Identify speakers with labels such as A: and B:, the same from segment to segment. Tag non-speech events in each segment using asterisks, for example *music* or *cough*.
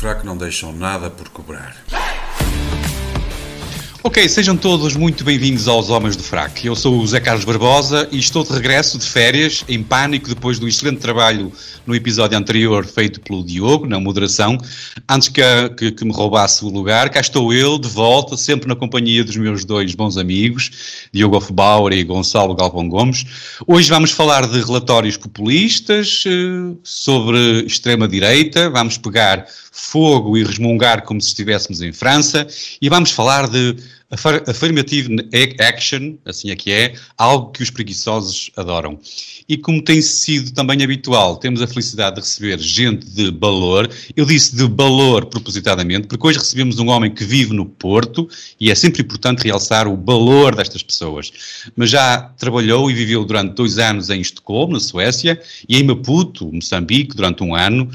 A: Fraco não deixam nada por cobrar.
B: Ok, sejam todos muito bem-vindos aos Homens do Fraco. Eu sou o José Carlos Barbosa e estou de regresso de férias, em pânico, depois do excelente trabalho no episódio anterior feito pelo Diogo, na moderação. Antes que, que, que me roubasse o lugar, cá estou eu, de volta, sempre na companhia dos meus dois bons amigos, Diogo Hofbauer e Gonçalo Galvão Gomes. Hoje vamos falar de relatórios populistas, eh, sobre extrema-direita, vamos pegar fogo e resmungar como se estivéssemos em França, e vamos falar de affirmative action, assim é que é, algo que os preguiçosos adoram. E como tem sido também habitual, temos a felicidade de receber gente de valor. Eu disse de valor propositadamente, porque hoje recebemos um homem que vive no Porto e é sempre importante realçar o valor destas pessoas. Mas já trabalhou e viveu durante dois anos em Estocolmo, na Suécia, e em Maputo, Moçambique, durante um ano.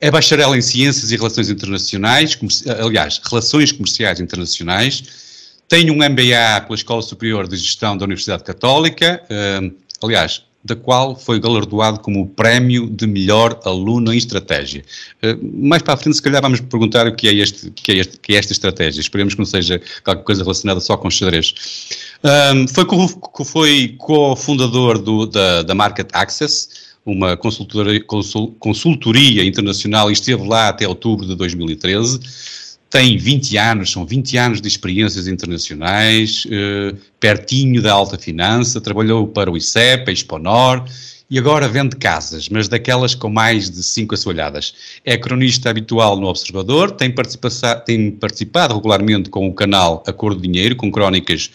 B: É bacharel em Ciências e Relações Internacionais, aliás, Relações Comerciais Internacionais. Tem um MBA pela Escola Superior de Gestão da Universidade Católica, uh, aliás, da qual foi galardoado como o prémio de melhor aluno em estratégia. Uh, mais para a frente, se calhar, vamos perguntar o que é, este, que é, este, que é esta estratégia. Esperemos que não seja qualquer coisa relacionada só com xadrez. Um, foi, foi co-fundador da, da Market Access, uma consultoria, consultoria internacional e esteve lá até outubro de 2013. Tem 20 anos, são 20 anos de experiências internacionais, eh, pertinho da alta finança, trabalhou para o ICEP, a Exponor, e agora vende casas, mas daquelas com mais de 5 assoalhadas. É cronista habitual no Observador, tem, tem participado regularmente com o canal Acordo Dinheiro, com crónicas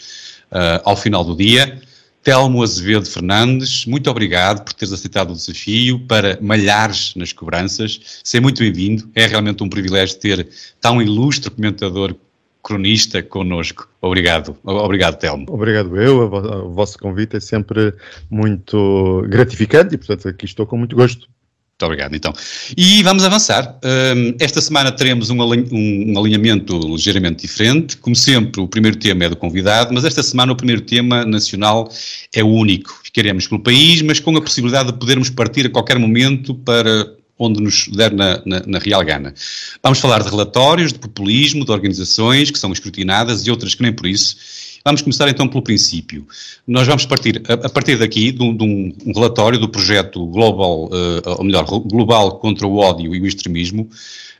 B: uh, ao final do dia. Telmo Azevedo Fernandes, muito obrigado por teres aceitado o desafio para malhares nas cobranças. Seja muito bem-vindo. É realmente um privilégio ter tão ilustre comentador cronista connosco. Obrigado. Obrigado, Telmo.
C: Obrigado eu. O vosso convite é sempre muito gratificante e, portanto, aqui estou com muito gosto.
B: Muito obrigado, então. E vamos avançar. Um, esta semana teremos um, um, alinhamento ligeiramente diferente. Como sempre, o primeiro tema é do convidado, mas esta semana o primeiro tema nacional é o único. Ficaremos pelo país, mas com a possibilidade de podermos partir a qualquer momento para onde nos der na, na, na, real gana. Vamos falar de relatórios, de populismo, de organizações que são escrutinadas e outras que nem por isso Vamos começar então pelo princípio. Nós vamos partir, a, a partir daqui, de um, de um, relatório do projeto Global, uh, ou melhor, Global contra o Ódio e o Extremismo.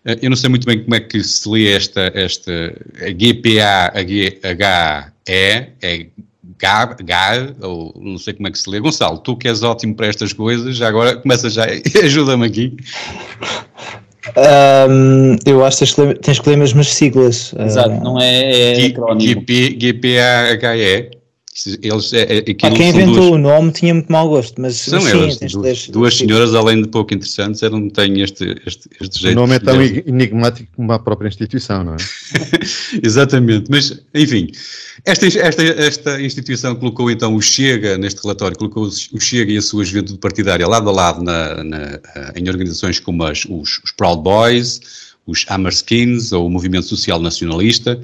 B: Uh, eu não sei muito bem como é que se lê esta, esta GPA-HE, é GAR, ou não sei como é que se lê. Gonçalo, tu que és ótimo para estas coisas, já agora começa já, *laughs* ajuda-me aqui.
D: Um, eu acho que tens que ler mesmo as siglas.
E: Exato, uh, não é, é
B: GP, GPAHE. Eles, é, é,
D: quem inventou duas, o nome tinha muito mau gosto, mas
B: são sim, elas, duas, duas senhoras, além de pouco interessantes, eram, têm este, este, este jeito.
C: O nome é tão enigmático como a própria instituição, não é? *laughs*
B: Exatamente, mas enfim, esta, esta, esta instituição colocou então o Chega, neste relatório, colocou o Chega e a sua juventude partidária lado a lado na, na, em organizações como as, os, os Proud Boys, os Hammerskins ou o Movimento Social Nacionalista.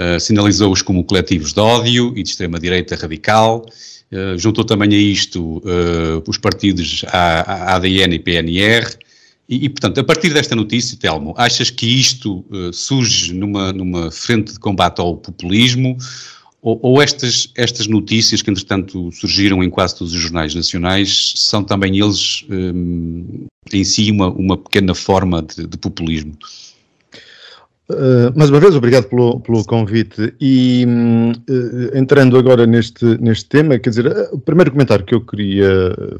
B: Uh, sinalizou-os como coletivos de ódio e de extrema-direita radical, uh, juntou também a isto uh, os partidos a, ADN e PNR, e, e, portanto, a partir desta notícia, Telmo, achas que isto surge numa, numa frente de combate ao populismo, ou, ou, estas, estas notícias que, entretanto, surgiram em quase todos os jornais nacionais, são também eles, um, em si, uma, uma pequena forma de, de populismo?
C: Uh, mais uma vez, obrigado pelo, pelo convite. E uh, entrando agora neste, neste tema, quer dizer, uh, o primeiro comentário que eu queria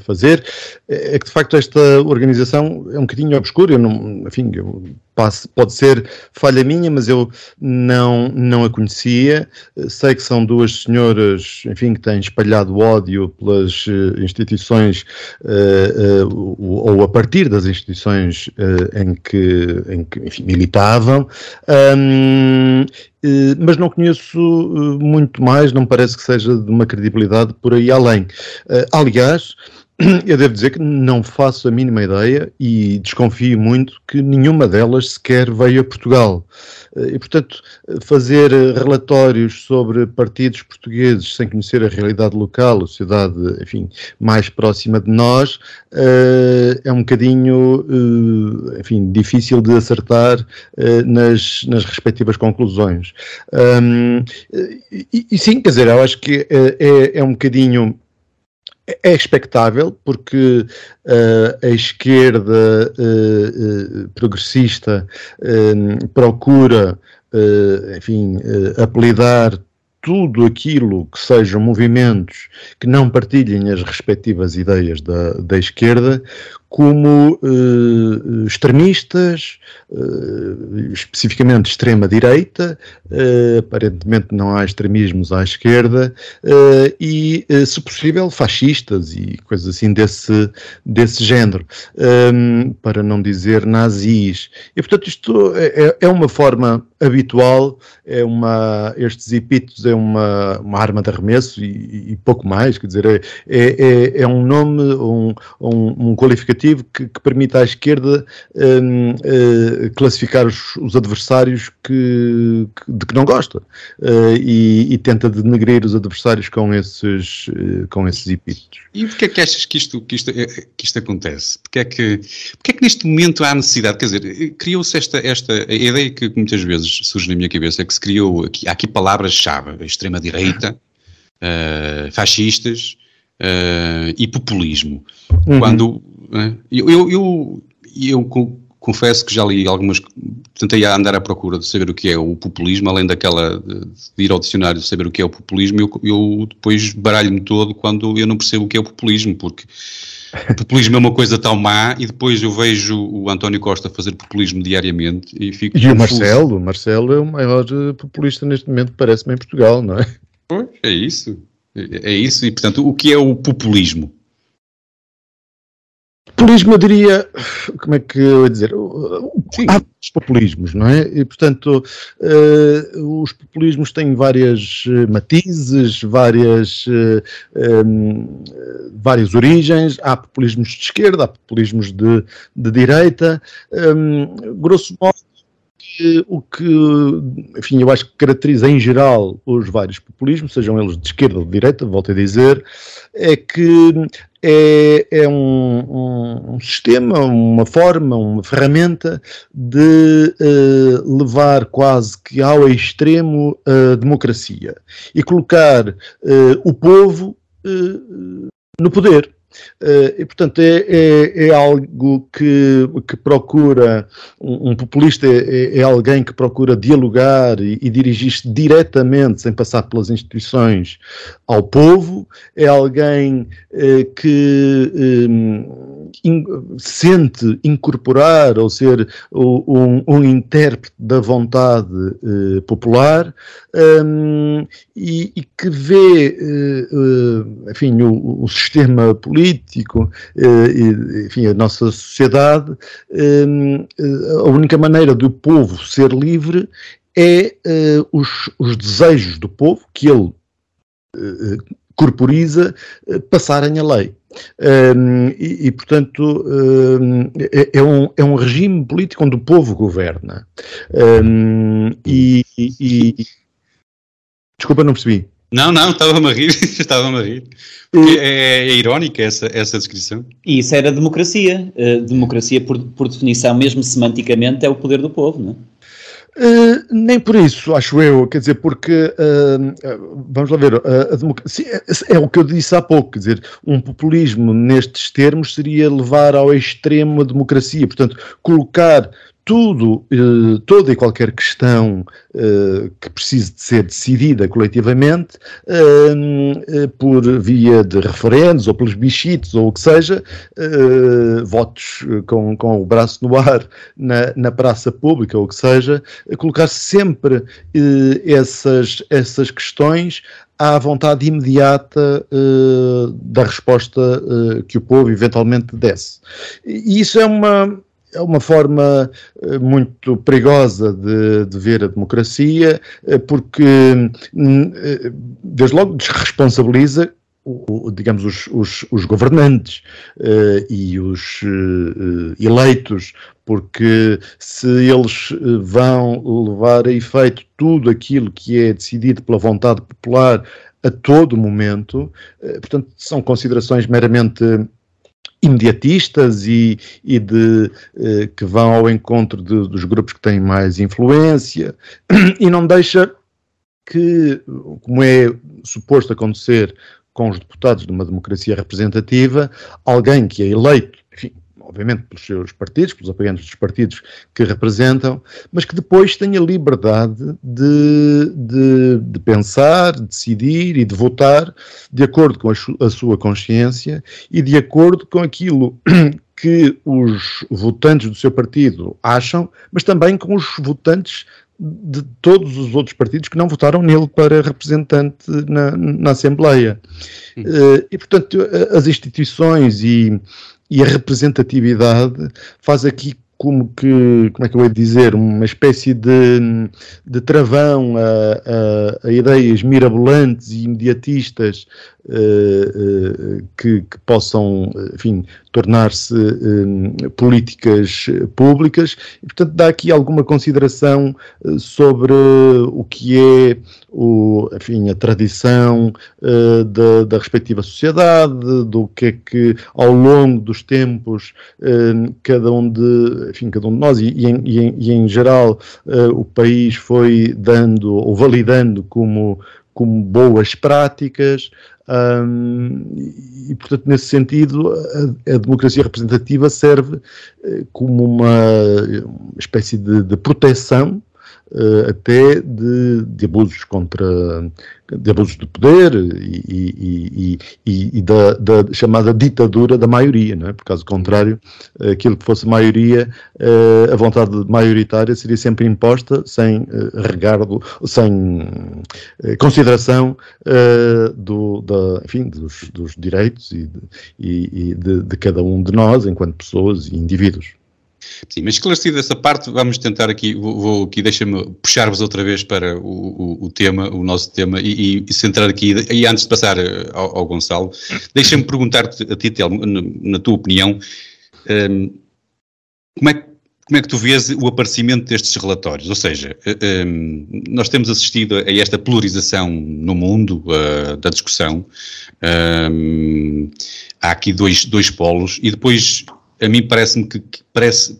C: fazer é, que de facto esta organização é um bocadinho obscura. Eu não, enfim, eu passo, pode ser falha minha, mas eu não, não a conhecia. Sei que são duas senhoras, enfim, que têm espalhado ódio pelas instituições ou a partir das instituições em que, em que enfim, militavam. Um, eh, mas não conheço eh, muito mais, não parece que seja de uma credibilidade por aí além. Uh, aliás, *clears throat* eu devo dizer que não faço a mínima ideia e desconfio muito que nenhuma delas sequer veio a Portugal. E, portanto, fazer relatórios sobre partidos portugueses sem conhecer a realidade local, a sociedade, enfim, mais próxima de nós, é um bocadinho, enfim, difícil de acertar nas, nas respectivas conclusões. E, e sim, quer dizer, eu acho que é, é um bocadinho é expectável porque uh, a esquerda uh, uh, progressista procura, enfim, apelidar tudo aquilo que sejam movimentos que não partilhem as respectivas ideias da, da esquerda como uh, extremistas, uh, especificamente extrema-direita, uh, aparentemente não há extremismos à esquerda, e, se possível, fascistas e coisas assim desse, desse género, um, para não dizer nazis. E, portanto, isto é, é uma forma habitual, é uma, estes epítetos é uma, uma arma de arremesso e, e pouco mais, quer dizer, é, é, é um nome, um, um, um qualificativo que, que permite à esquerda um, uh, eh, classificar os, os adversários que, que, de que não gosta uh, e, e, tenta denegrir os adversários com esses, uh, com esses epítetos.
B: E porquê é que achas que isto, que isto, que isto acontece? Porquê é que, porquê é que neste momento há necessidade? Quer dizer, criou-se esta, esta a ideia que muitas vezes surge na minha cabeça, é que se criou, aqui, há aqui palavras-chave, extrema-direita, *laughs* fascistas, uh, e populismo. Uhum. Quando uh, eu, eu, eu, eu, confesso que já li algumas, tentei andar à procura de saber o que é o populismo, além daquela de, ir ao dicionário de saber o que é o populismo, eu, eu depois baralho-me todo quando eu não percebo o que é o populismo, porque o *laughs* populismo é uma coisa tão má e depois eu vejo o António Costa fazer populismo diariamente e fico.
C: E confuso. o Marcelo, o Marcelo é o maior eh, populista neste momento, parece-me, em Portugal, não é?
B: Pois, é isso. É isso, e portanto, o que é o populismo?
C: Populismo, eu diria, como é que eu ia dizer? Sim. Há vários populismos, não é? E, portanto, uh, os populismos têm várias uh, matizes, várias, uh, um, várias origens. Há populismos de esquerda, há populismos de, de direita. Um, grosso modo, o que, enfim, eu acho que caracteriza em geral os vários populismos, sejam eles de esquerda ou de direita, volto a dizer, é que é, é um, um, um, sistema, uma forma, uma ferramenta de uh, levar quase que ao extremo a democracia e colocar uh, o povo uh, no poder. Uh, e, portanto, é, é, é, algo que, que procura, um, um populista é, é, alguém que procura dialogar e, e dirigir-se diretamente, sem passar pelas instituições, ao povo, é alguém uh, que um, in, sente incorporar ou ser um, um intérprete da vontade uh, popular um, e, e, que vê, enfim, o, o sistema político eh, enfim, a nossa sociedade, eh, a única maneira do povo ser livre é os, os desejos do povo, que ele corporiza, passarem a lei. Um, ehm, e, e, portanto, um, ehm, é, é, um, é um regime político onde o povo governa. Um, e, e, Desculpa, não percebi.
B: Não, não, estava-me a rir, *laughs* estava-me a rir. Porque é, é irónica essa, essa descrição.
E: E isso era democracia. Uh, democracia, por, por definição, mesmo semanticamente, é o poder do povo, não é?
C: Uh, nem por isso, acho eu, quer dizer, porque uh, vamos lá ver, a democracia é, é, o que eu disse há pouco, quer dizer, um populismo nestes termos seria levar ao extremo a democracia, portanto, colocar tudo, eh, toda e qualquer questão eh, que precise de ser decidida coletivamente eh, por via de referendos ou pelos bichitos ou o que seja, votos com, com o braço no ar na, na praça pública ou o que seja, colocar sempre essas, essas questões à vontade imediata da resposta que o povo eventualmente desse. E isso é uma, é uma forma eh, muito perigosa de, de, ver a democracia, eh, porque, hum, eh, desde logo, desresponsabiliza digamos, os, os, os governantes uh, e os uh, eleitos, porque se eles vão levar a efeito tudo aquilo que é decidido pela vontade popular a todo momento, portanto, são considerações meramente imediatistas e, e de, eh, que vão ao encontro de, dos grupos que têm mais influência. *clears throat* E não deixa que, como é suposto acontecer com os deputados de uma democracia representativa, alguém que é eleito, obviamente pelos seus partidos, pelos apoiantes dos partidos que representam, mas que depois tenha liberdade de, de, de pensar, de decidir e de votar de acordo com a, a sua consciência e de acordo com aquilo *clears throat* que os votantes do seu partido acham, mas também com os votantes de todos os outros partidos que não votaram nele para representante na, na Assembleia. Uh, e, portanto, as instituições e, e a representatividade faz aqui como que, como é que eu ia dizer, uma espécie de, de travão a, a, a ideias mirabolantes e imediatistas que, que, possam, enfim, tornar-se uh, políticas públicas. E, portanto, dá aqui alguma consideração sobre o que é o, enfim, a tradição da, da, respectiva sociedade, do que é que ao longo dos tempos cada um de enfim, cada um de nós e, e, em, e, em, e em, geral uh, o país foi dando ou validando como, como boas práticas um, e, portanto, nesse sentido, a, a democracia representativa serve uh, como uma, uma espécie de, de proteção uh, até de, de, abusos contra de abusos de poder e, e, e, e da, da, chamada ditadura da maioria, não é? Por caso contrário, aquilo que fosse maioria, uh, a vontade maioritária seria sempre imposta sem uh, regardo, sem consideração do, da, enfim, dos, dos direitos e, de, de, de cada um de nós enquanto pessoas e indivíduos.
B: Sim, mas esclarecido essa parte, vamos tentar aqui, vou, vou aqui, deixa-me puxar-vos outra vez para o, o, o, tema, o nosso tema, e, e, centrar aqui, e antes de passar eh, ao, ao Gonçalo, deixa-me perguntar-te a ti, Telmo, na, tua opinião, um, ehm, como, é, como é que tu vês o aparecimento destes relatórios? Ou seja, eh, ehm, nós temos assistido a esta polarização no mundo uh, da discussão, ehm, há aqui dois, dois polos, e depois a mim parece-me que, que, parece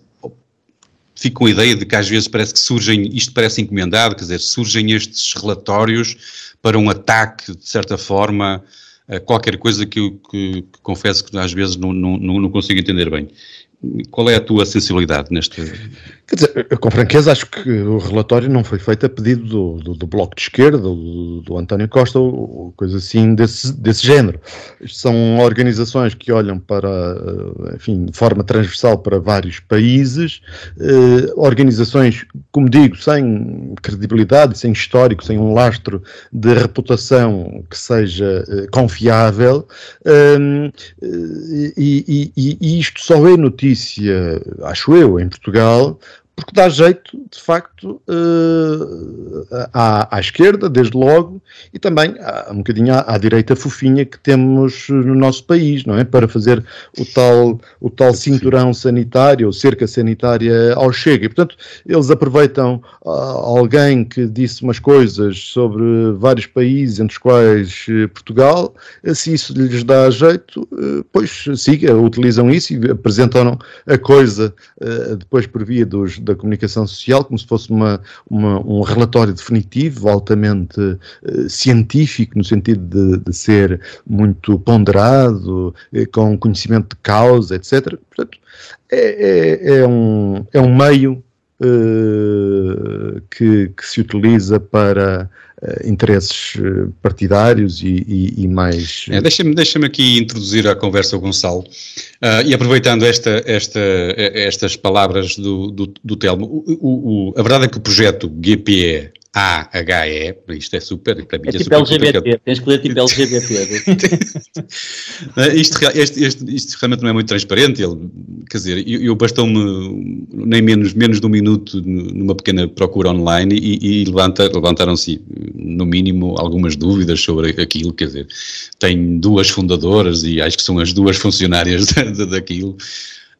B: fico com a ideia de que às vezes parece que surgem, isto parece encomendado, quer dizer, surgem estes relatórios para um ataque, de certa forma, a qualquer coisa que eu que, que confesso que às vezes não, não, não consigo entender bem. Qual é a tua sensibilidade neste.
C: Quer dizer, eu, com franqueza acho que o relatório não foi feito a pedido do, do, do Bloco de Esquerda, do, do, António Costa, ou coisa assim desse, desse género. São organizações que olham para, eh, enfim, de forma transversal para vários países, eh, organizações, como digo, sem credibilidade, sem histórico, sem um lastro de reputação que seja eh, confiável, eh, e, e, e isto só é notícia, acho eu, em Portugal, porque dá jeito, de facto, uh, à, à, esquerda, desde logo, e também um bocadinho à, à, direita fofinha que temos no nosso país, não é? Para fazer o tal, o tal cinturão sanitário, ou cerca sanitária ao Chega. E, portanto, eles aproveitam uh, alguém que disse umas coisas sobre vários países, entre os quais uh, Portugal, se isso lhes dá jeito, pois siga, utilizam isso e apresentam a coisa depois por via dos da comunicação social, como se fosse uma, uma um relatório definitivo, altamente uh, científico, no sentido de, de ser muito ponderado, uh, com conhecimento de causa, etc. Portanto, é, é, é um, é um meio uh, que, que, se utiliza para interesses eh, partidários e, e, e mais.
B: É, Deixa-me deixa aqui introduzir a conversa o Gonçalo uh, e aproveitando esta, esta, estas palavras do, do, do Telmo, o, o, a verdade é que o projeto GPE A-H-E, isto é super,
E: para mim é, é tipo super LGBT, tens que ler tipo *laughs* LGBT.
B: isto, este, este, isto realmente não é muito transparente, ele, quer dizer, eu, eu bastou-me nem menos, menos de um minuto numa pequena procura online e, e levanta, levantaram-se, no mínimo, algumas dúvidas sobre aquilo, quer dizer, tem duas fundadoras e acho que são as duas funcionárias *laughs* daquilo,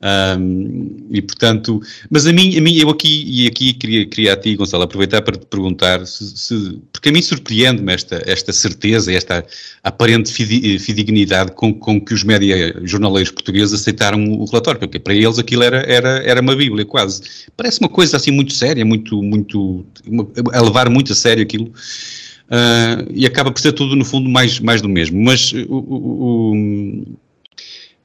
B: um, e portanto, mas a mim, a mim eu aqui e aqui queria, queria a ti, Gonçalo, aproveitar para te perguntar se, se porque a mim surpreende-me esta, esta certeza, esta aparente fidedignidade com, com que os média jornaleiros portugueses aceitaram o relatório, porque para eles aquilo era, era, era uma bíblia quase. Parece uma coisa assim muito séria, muito, muito, a levar muito a sério aquilo. Uh, e acaba por ser tudo, no fundo, mais, mais do mesmo. Mas o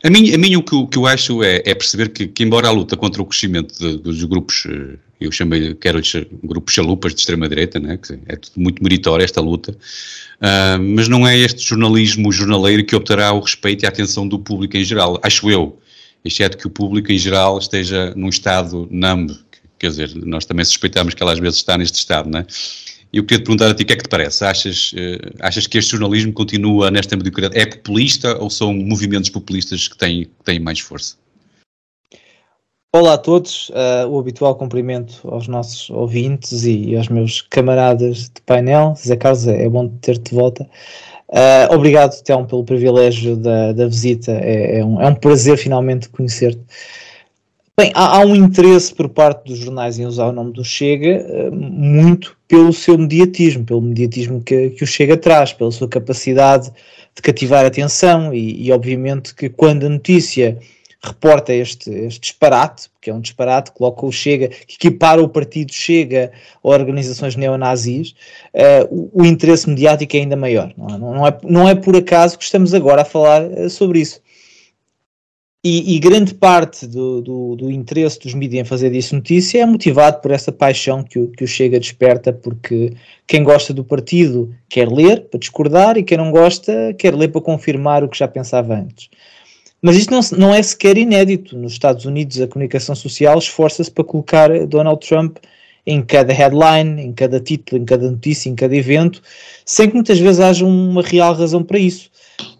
B: a mim, a mim o, que, o que eu acho é, é perceber que, que, embora a luta contra o crescimento de, dos grupos, eh, eu chamei, quero grupos chalupas de extrema-direita, né, é muito meritória esta luta, uh, mas não é este jornalismo jornaleiro que obterá o respeito e a atenção do público em geral, acho eu, exceto que o público em geral esteja num estado numb, quer dizer, nós também suspeitamos que ela às vezes está neste estado, não é? Eu queria te perguntar a ti o que é que te parece? Achas, uh, achas que este jornalismo continua nesta mediocridade? É populista ou são movimentos populistas que têm, que têm mais força?
D: Olá a todos, uh, o habitual cumprimento aos nossos ouvintes e, aos meus camaradas de painel. Zé Carlos, é, é bom ter-te de volta. Uh, obrigado, Telmo, pelo privilégio da, da visita. É, é, um, é um prazer finalmente conhecer-te. Bem, há, há, um interesse por parte dos jornais em usar o nome do Chega uh, muito pelo seu mediatismo, pelo mediatismo que, que o Chega traz, pela sua capacidade de cativar a atenção e, e obviamente que quando a notícia reporta este, este disparate, que é um disparate, coloca o Chega, que equipara o partido Chega a organizações neonazis, uh, o, o, interesse mediático é ainda maior. Não é, não, é, não é por acaso que estamos agora a falar uh, sobre isso. E, e, grande parte do, do, do, interesse dos mídias em fazer disso notícia é motivado por essa paixão que o, que o Chega desperta, porque quem gosta do partido quer ler para discordar e quem não gosta quer ler para confirmar o que já pensava antes. Mas isto não, não é sequer inédito. Nos Estados Unidos, a comunicação social esforça-se para colocar Donald Trump em cada headline, em cada título, em cada notícia, em cada evento, sem que muitas vezes haja uma real razão para isso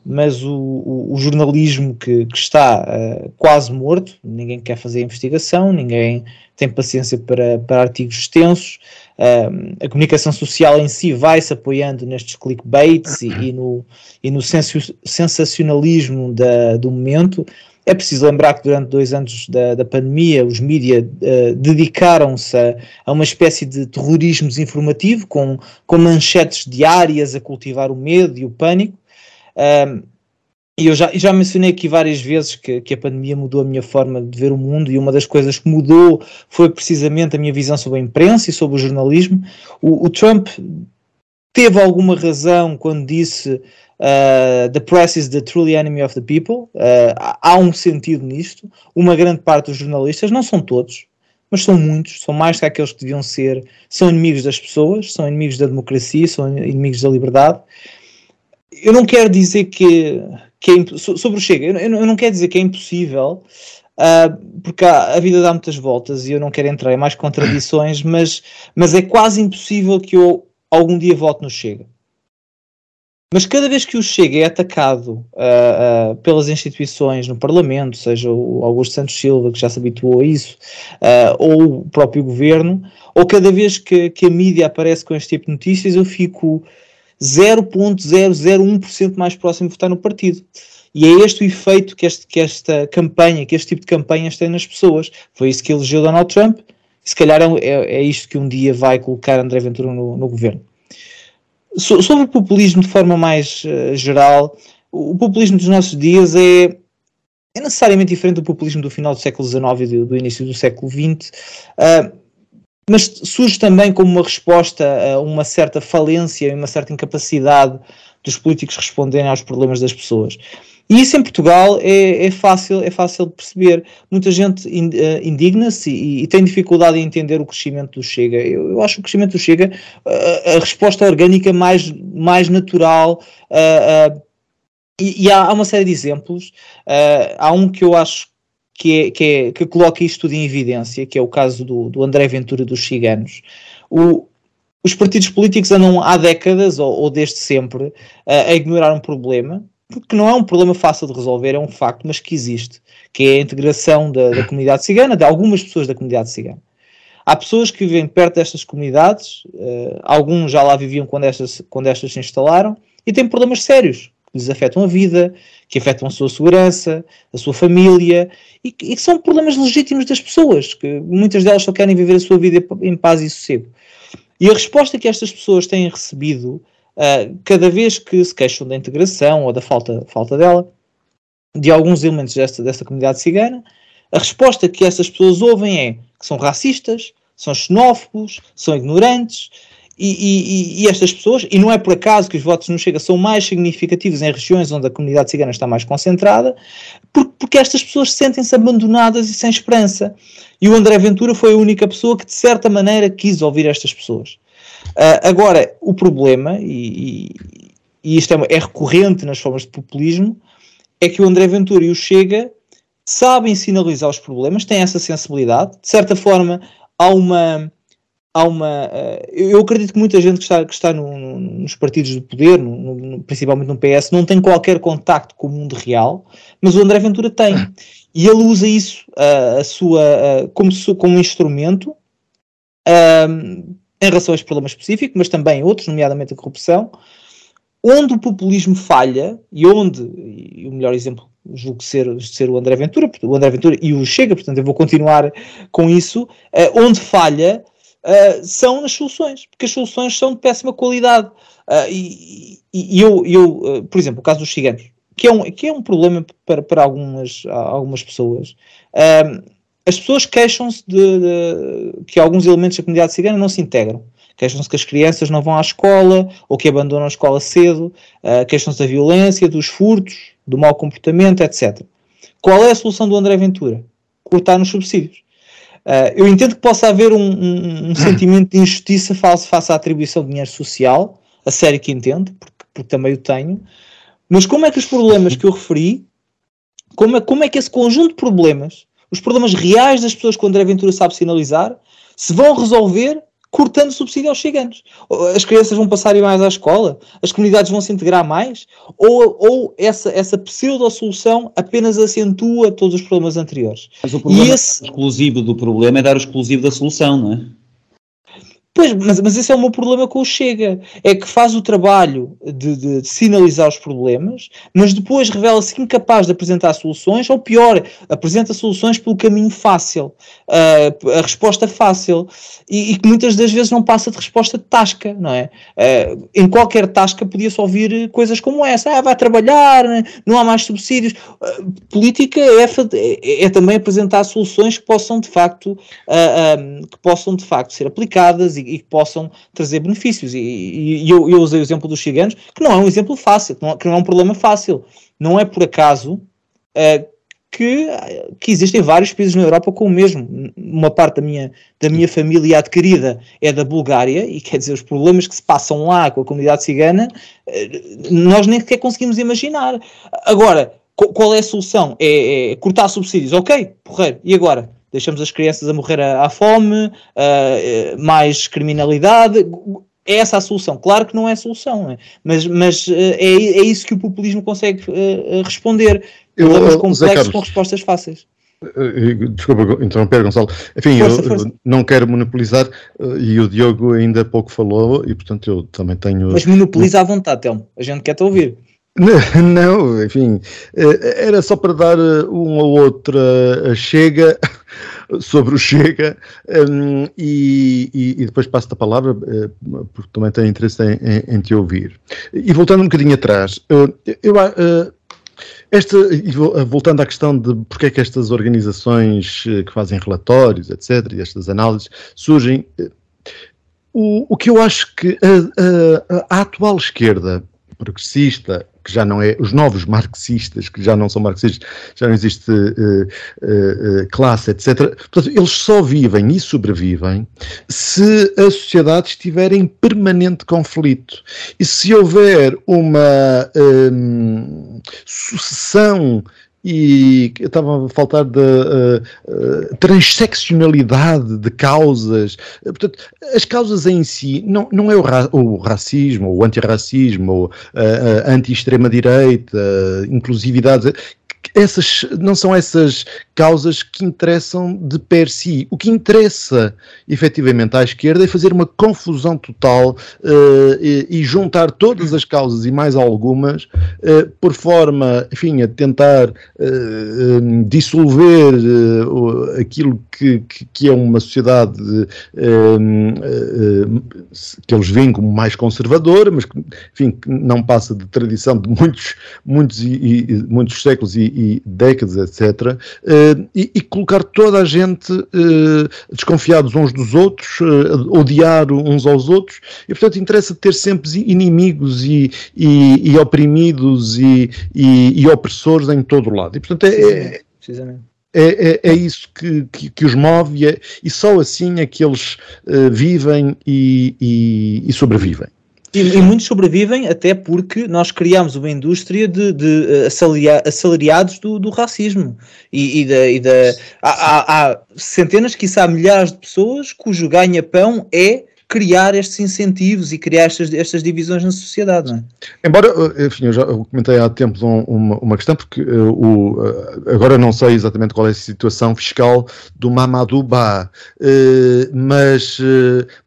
D: mas o, o, o jornalismo que, que está uh, quase morto, ninguém quer fazer investigação, ninguém tem paciência para, para artigos extensos, uh, a comunicação social em si vai-se apoiando nestes clickbaits e, e, no, e no sensacionalismo da, do momento. É preciso lembrar que durante dois anos da, da pandemia os mídias uh, dedicaram-se a, a, uma espécie de terrorismo desinformativo, com, com manchetes diárias a cultivar o medo e o pânico, um, e eu já, já mencionei aqui várias vezes que, que a pandemia mudou a minha forma de ver o mundo, e uma das coisas que mudou foi precisamente a minha visão sobre a imprensa e sobre o jornalismo. O, o Trump teve alguma razão quando disse uh, The press is the truly enemy of the people. Uh, há um sentido nisto. Uma grande parte dos jornalistas, não são todos, mas são muitos, são mais que aqueles que deviam ser, são inimigos das pessoas, são inimigos da democracia, são inimigos da liberdade eu não quero dizer que, que é sobre o Chega, eu, eu não quero dizer que é impossível, uh, porque a, a, vida dá muitas voltas e eu não quero entrar em mais contradições, mas, mas é quase impossível que eu algum dia volte no Chega. Mas cada vez que o Chega é atacado uh, uh, pelas instituições no Parlamento, seja o Augusto Santos Silva, que já se habituou a isso, uh, ou o próprio governo, ou cada vez que, que, a mídia aparece com este tipo de notícias, eu fico 0.001% mais próximo de votar no partido. E é este o efeito que, este, que esta campanha, que este tipo de campanhas tem nas pessoas. Foi isso que elegeu Donald Trump, e se calhar é, é, é isto que um dia vai colocar André Ventura no, no governo. So, sobre o populismo de forma mais uh, geral, o, o populismo dos nossos dias é, é necessariamente diferente do populismo do final do século XIX e do, do início do século XX. Uh, mas surge também como uma resposta a uma certa falência e uma certa incapacidade dos políticos responderem aos problemas das pessoas. E isso em Portugal é, é fácil, é fácil de perceber. Muita gente eh, indigna-se e, e, tem dificuldade em entender o crescimento do Chega. Eu, eu acho o crescimento do Chega a, eh, a resposta orgânica mais, mais natural. Uh, uh, e, e há, há, uma série de exemplos. Há um que eu acho que, é, que, é, que coloca isto tudo em evidência, que é o caso do, do André Ventura dos Ciganos. O, os partidos políticos andam há décadas, ou, ou desde sempre, a ignorar um problema, que não é um problema fácil de resolver, é um facto, mas que existe, que é a integração da, da comunidade cigana, de algumas pessoas da comunidade cigana. Há pessoas que vivem perto destas comunidades, uh, alguns já lá viviam quando estas, quando estas se instalaram, e têm problemas sérios, que lhes afetam a vida, que afetam a sua segurança, a sua família, e que, e que são problemas legítimos das pessoas, que muitas delas só querem viver a sua vida em paz e sossego. E a resposta que estas pessoas têm recebido, uh, cada vez que se queixam da integração ou da falta, falta dela, de alguns elementos desta, desta comunidade cigana, a resposta que essas pessoas ouvem é que são racistas, são xenófobos, são ignorantes, e, e, e, estas pessoas, e não é por acaso que os votos no Chega são mais significativos em regiões onde a comunidade cigana está mais concentrada, porque, porque estas pessoas sentem-se abandonadas e sem esperança. E o André Ventura foi a única pessoa que, de certa maneira, quis ouvir estas pessoas. Uh, agora, o problema, e, e isto é, é recorrente nas formas de populismo, é que o André Ventura e o Chega sabem sinalizar os problemas, têm essa sensibilidade. De certa forma, há uma. Há uma uh, eu acredito que muita gente que está, que está no, no, nos partidos de poder, no, principalmente no PS, não tem qualquer contacto com o mundo real, mas o André Ventura tem. E ele usa isso, uh, a sua, uh, como, como um instrumento em relação a este problema específico, mas também outros, nomeadamente a corrupção, onde o populismo falha e onde, e o melhor exemplo julgo ser, ser o André Ventura, o André Ventura e o Chega, portanto eu vou continuar com isso, onde falha uh, são nas soluções, porque as soluções são de péssima qualidade. Uh, e, e, eu, eu por exemplo, o caso dos ciganos, que é um, que é um problema para, para algumas, algumas pessoas. as pessoas queixam-se de, de, que alguns elementos da comunidade cigana não se integram queixam-se que as crianças não vão à escola ou que abandonam a escola cedo, uh, queixam-se da violência, dos furtos, do mau comportamento, etc. Qual é a solução do André Ventura? Cortar nos subsídios. Uh, eu entendo que possa haver um, um, um sentimento de injustiça face, face à atribuição de dinheiro social, a sério que entendo, porque, porque também o tenho, mas como é que os problemas que eu referi, como é, como é que esse conjunto de problemas, os problemas reais das pessoas que André Ventura sabe sinalizar, se vão resolver cortando subsídio aos gigantes. As crianças vão passar mais à escola? As comunidades vão se integrar mais? Ou, ou essa, essa pseudo-solução apenas acentua todos os problemas anteriores?
E: Mas o problema esse... exclusivo do problema é dar o exclusivo da solução, não é?
D: Pois, mas, mas esse é o meu problema com o Chega. É que faz o trabalho de, de, de sinalizar os problemas, mas depois revela-se incapaz de apresentar soluções, ou pior, apresenta soluções pelo caminho fácil, uh, a resposta fácil, e, e, que muitas das vezes não passa de resposta de tasca, não é? Uh, em qualquer tasca podia-se ouvir coisas como essa: ah, vai trabalhar, não há mais subsídios. Uh, política é, é, é, também apresentar soluções que possam de facto, que possam de facto ser aplicadas e, que possam trazer benefícios. E, e, e eu, eu, usei o exemplo dos ciganos, que não é um exemplo fácil, que não, que não é um problema fácil. Não é por acaso uh, que, que existem vários países na Europa com o mesmo. Uma parte da minha, da minha família adquirida é da Bulgária, e quer dizer, os problemas que se passam lá com a comunidade cigana, uh, nós nem sequer conseguimos imaginar. Agora, qual é a solução? É, é cortar subsídios, ok, porreiro, e agora? Deixamos as crianças a morrer à, à fome, uh, mais criminalidade. É essa a solução. Claro que não é a solução, é? mas, mas uh, é, é isso que o populismo consegue uh, responder. Problemas eu, complexos com respostas fáceis.
C: Desculpa interromper, Gonçalo. Enfim, força, eu força. não quero monopolizar e o Diogo ainda há pouco falou e, portanto, eu também tenho.
D: Mas monopoliza à vontade, Telmo. A gente quer te ouvir. *laughs*
C: Não, enfim, era só para dar uma ou outra chega sobre o Chega um, e, e, depois passo-te a palavra, uh, porque também tenho interesse em, em, em, te ouvir. E voltando um bocadinho atrás, uh, eu, uh, esta, voltando à questão de porque é que estas organizações que fazem relatórios, etc., e estas análises surgem, o, o que eu acho que a, a, a atual esquerda progressista que já não é, os novos marxistas, que já não são marxistas, já não existe uh, uh, classe, etc. Portanto, eles só vivem e sobrevivem se a sociedade estiver em permanente conflito. E se houver uma um, sucessão e estava a faltar da uh, uh, de causas. Portanto, as causas em si não, não é o, ra o racismo, o antirracismo, ou a anti-extrema-direita, inclusividade essas não são essas causas que interessam de per si. O que interessa efetivamente à esquerda é fazer uma confusão total uh, e, e, juntar todas as causas e mais algumas uh, por forma, enfim, a tentar uh, dissolver aquilo que, que, que, é uma sociedade que eles veem como mais conservadora, mas que, enfim, que não passa de tradição de muitos, muitos, e, e muitos séculos e, e décadas, etc., uh, e, e, colocar toda a gente uh, desconfiados uns dos outros, uh, odiar uns aos outros, e portanto interessa ter sempre inimigos e, e, e oprimidos e, e, opressores em todo o lado. E portanto é, é é, é, é, isso que, que, que, os move e, é, e, só assim é que eles uh, vivem e, e, e sobrevivem.
D: E, e, muitos sobrevivem até porque nós criamos uma indústria de, de eh, assalariados do, do racismo. E, e, da, e da, há, há, há centenas, quiçá milhares de pessoas cujo ganha-pão é criar estes incentivos e criar estas, estas divisões na sociedade. Não é?
C: Embora, eh, enfim, eu já comentei há tempos um, uma, uma questão, porque uh, o, uh, agora não sei exatamente qual é a situação fiscal do Mamadou Ba, uh, mas,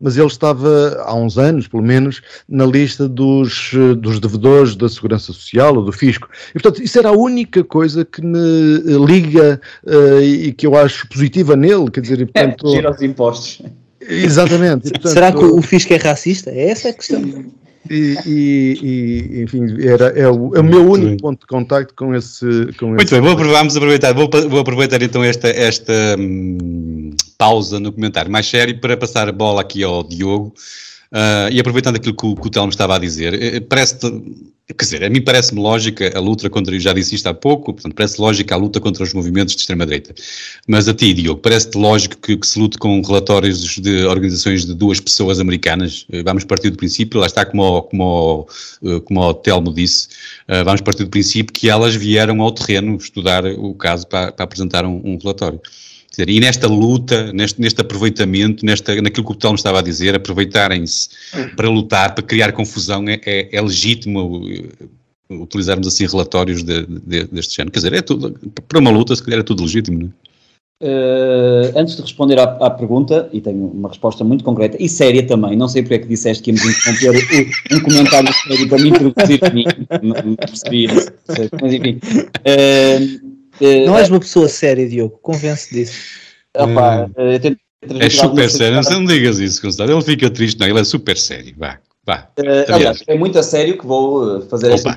C: mas ele estava há uns anos, pelo menos, na lista dos, dos devedores da Segurança Social ou do Fisco. E, portanto, isso era a única coisa que me liga e que eu acho positiva nele, quer dizer, e,
E: é, portanto... É, gira os impostos.
C: Exatamente. Portanto,
D: Será que o fisco é racista? É essa a questão.
C: E, e, e, enfim, era, é, o, é o meu único ponto de contacto com esse. Com
B: Muito
C: esse
B: bem, vou, vamos aproveitar, vou, vou aproveitar então esta, esta hum, pausa no comentário mais sério para passar a bola aqui ao Diogo. Uh, e aproveitando aquilo que o, que o Telmo estava a dizer, eh, eh, parece Quer dizer, a mim parece-me lógica a luta contra, já disse isto há pouco, portanto, parece lógica a luta contra os movimentos de extrema-direita. Mas a ti, Diogo, parece-te lógico que, que, se lute com relatórios de organizações de duas pessoas americanas? Eh, vamos partir do princípio, lá está como como como o Telmo disse, vamos partir do princípio que elas vieram ao terreno estudar o caso para, para apresentar um, um relatório dizer, e nesta luta, neste, neste aproveitamento, nesta, naquilo que o Telmo estava a dizer, aproveitarem-se para lutar, para criar confusão, é, é, é legítimo uh, utilizarmos assim relatórios de, de, deste género. Quer dizer, é tudo, para uma luta, se calhar é tudo legítimo, não é?
E: Uh, antes de responder à, à, pergunta, e tenho uma resposta muito concreta e séria também, não sei porque é que disseste que íamos interromper um comentário sério para me introduzir a mim, não, não percebi, mas enfim. Uh,
D: não és uma pessoa séria, Diogo, convence disso.
B: Opa, hum. é super sério, não, não digas isso, Gonçalo. Ele fica triste, não, ele é super sério. Vá, vá.
E: Uh, aliás, é muito a sério que vou fazer esta,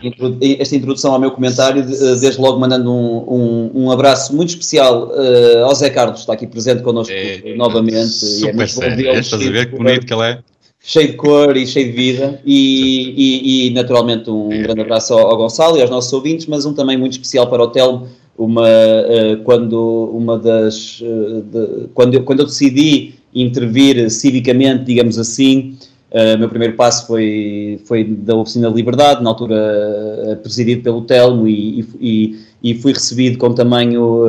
E: esta, introdução ao meu comentário, desde logo mandando um, um, um abraço muito especial uh, ao Zé Carlos, que está aqui presente connosco é, novamente.
B: Super é sério, é, estás a ver que bonito que ele é?
E: cheio de cor e cheio de vida e, e, e naturalmente um grande abraço ao, ao, Gonçalo e aos nossos ouvintes, mas um também muito especial para o Telmo, uma, uh, quando uma das uh, de, quando, eu, quando eu decidi intervir civicamente, digamos assim, o uh, meu primeiro passo foi, foi da Oficina de Liberdade, na altura presidido pelo Telmo e, e, e fui recebido com tamanho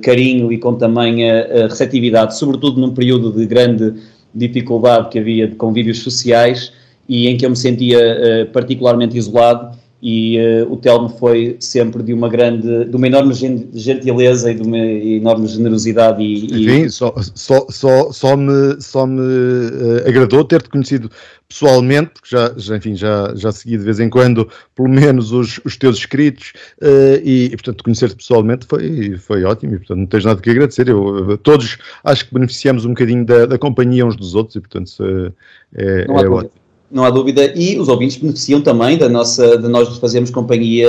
E: carinho e com tamanha receptividade, sobretudo num período de grande dificuldade que havia de convívios sociais e em que eu me sentia particularmente isolado e uh, o Telmo foi sempre de uma grande, de uma enorme gentileza e de uma enorme generosidade e,
C: e... Enfim, só, só, só, só me, só me uh, agradou ter-te conhecido pessoalmente, porque já, já, enfim, já, já segui de vez em quando, pelo menos, os, os teus escritos, uh, e, e, portanto, conhecer-te pessoalmente foi, foi ótimo, e, portanto, não tens nada que agradecer. Eu, todos acho que beneficiamos um bocadinho da, da companhia uns dos outros, e, portanto, é, é ótimo
E: não há dúvida, e os ouvintes beneficiam também da nossa, de nós fazermos companhia,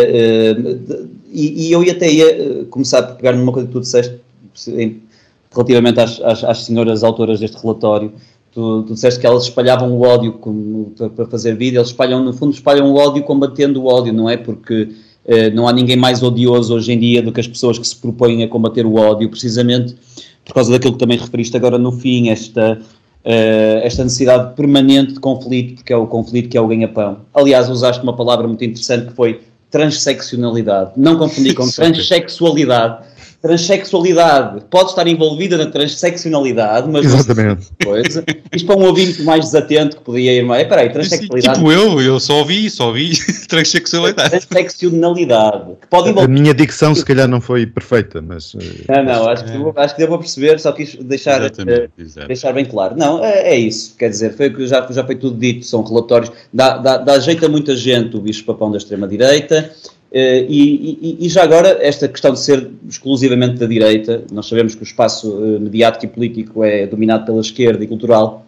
E: de, e, e, eu até ia eh, começar por pegar numa coisa que tu disseste, relativamente às, às, às senhoras autoras deste relatório, tu, tu disseste que elas espalhavam o ódio como, para fazer vídeo, eles espalham, no fundo, espalham o ódio combatendo o ódio, não é? Porque uh, não há ninguém mais odioso hoje em dia do que as pessoas que se propõem a combater o ódio, precisamente por causa daquilo que também referiste agora no fim, esta esta necessidade permanente de conflito, porque é o conflito que é o ganha-pão. Aliás, usaste uma palavra muito interessante que foi *laughs* transexualidade. Não confundir com transexualidade transexualidade pode estar envolvida na transexualidade, mas
C: Exatamente.
E: coisa. Isto para um ouvinte mais desatento que podia ir mais. Peraí, transexualidade.
B: Tipo eu, eu só ouvi, só ouvi *laughs* transexualidade.
E: Transexualidade. Que pode envolver...
C: A minha dicção se calhar não foi perfeita, mas.
E: Não, não, acho que, devo, acho que devo a perceber, só quis deixar, uh, deixar bem claro. Não, é, é, isso, quer dizer, foi, já, já foi tudo dito, são relatórios, dá, dá, dá jeito a muita gente o bicho-papão da extrema-direita. Uh, e, e, e, já agora, esta questão de ser exclusivamente da direita, nós sabemos que o espaço uh, mediático e político é dominado pela esquerda e cultural,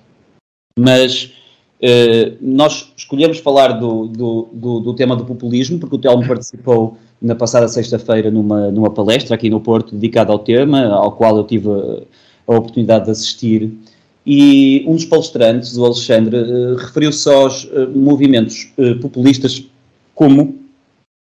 E: mas uh, nós escolhemos falar do, do, do, do, tema do populismo, porque o Telmo participou na passada sexta-feira numa, numa palestra aqui no Porto dedicada ao tema, ao qual eu tive a, a oportunidade de assistir. E um dos palestrantes, o Alexandre, referiu-se aos movimentos populistas como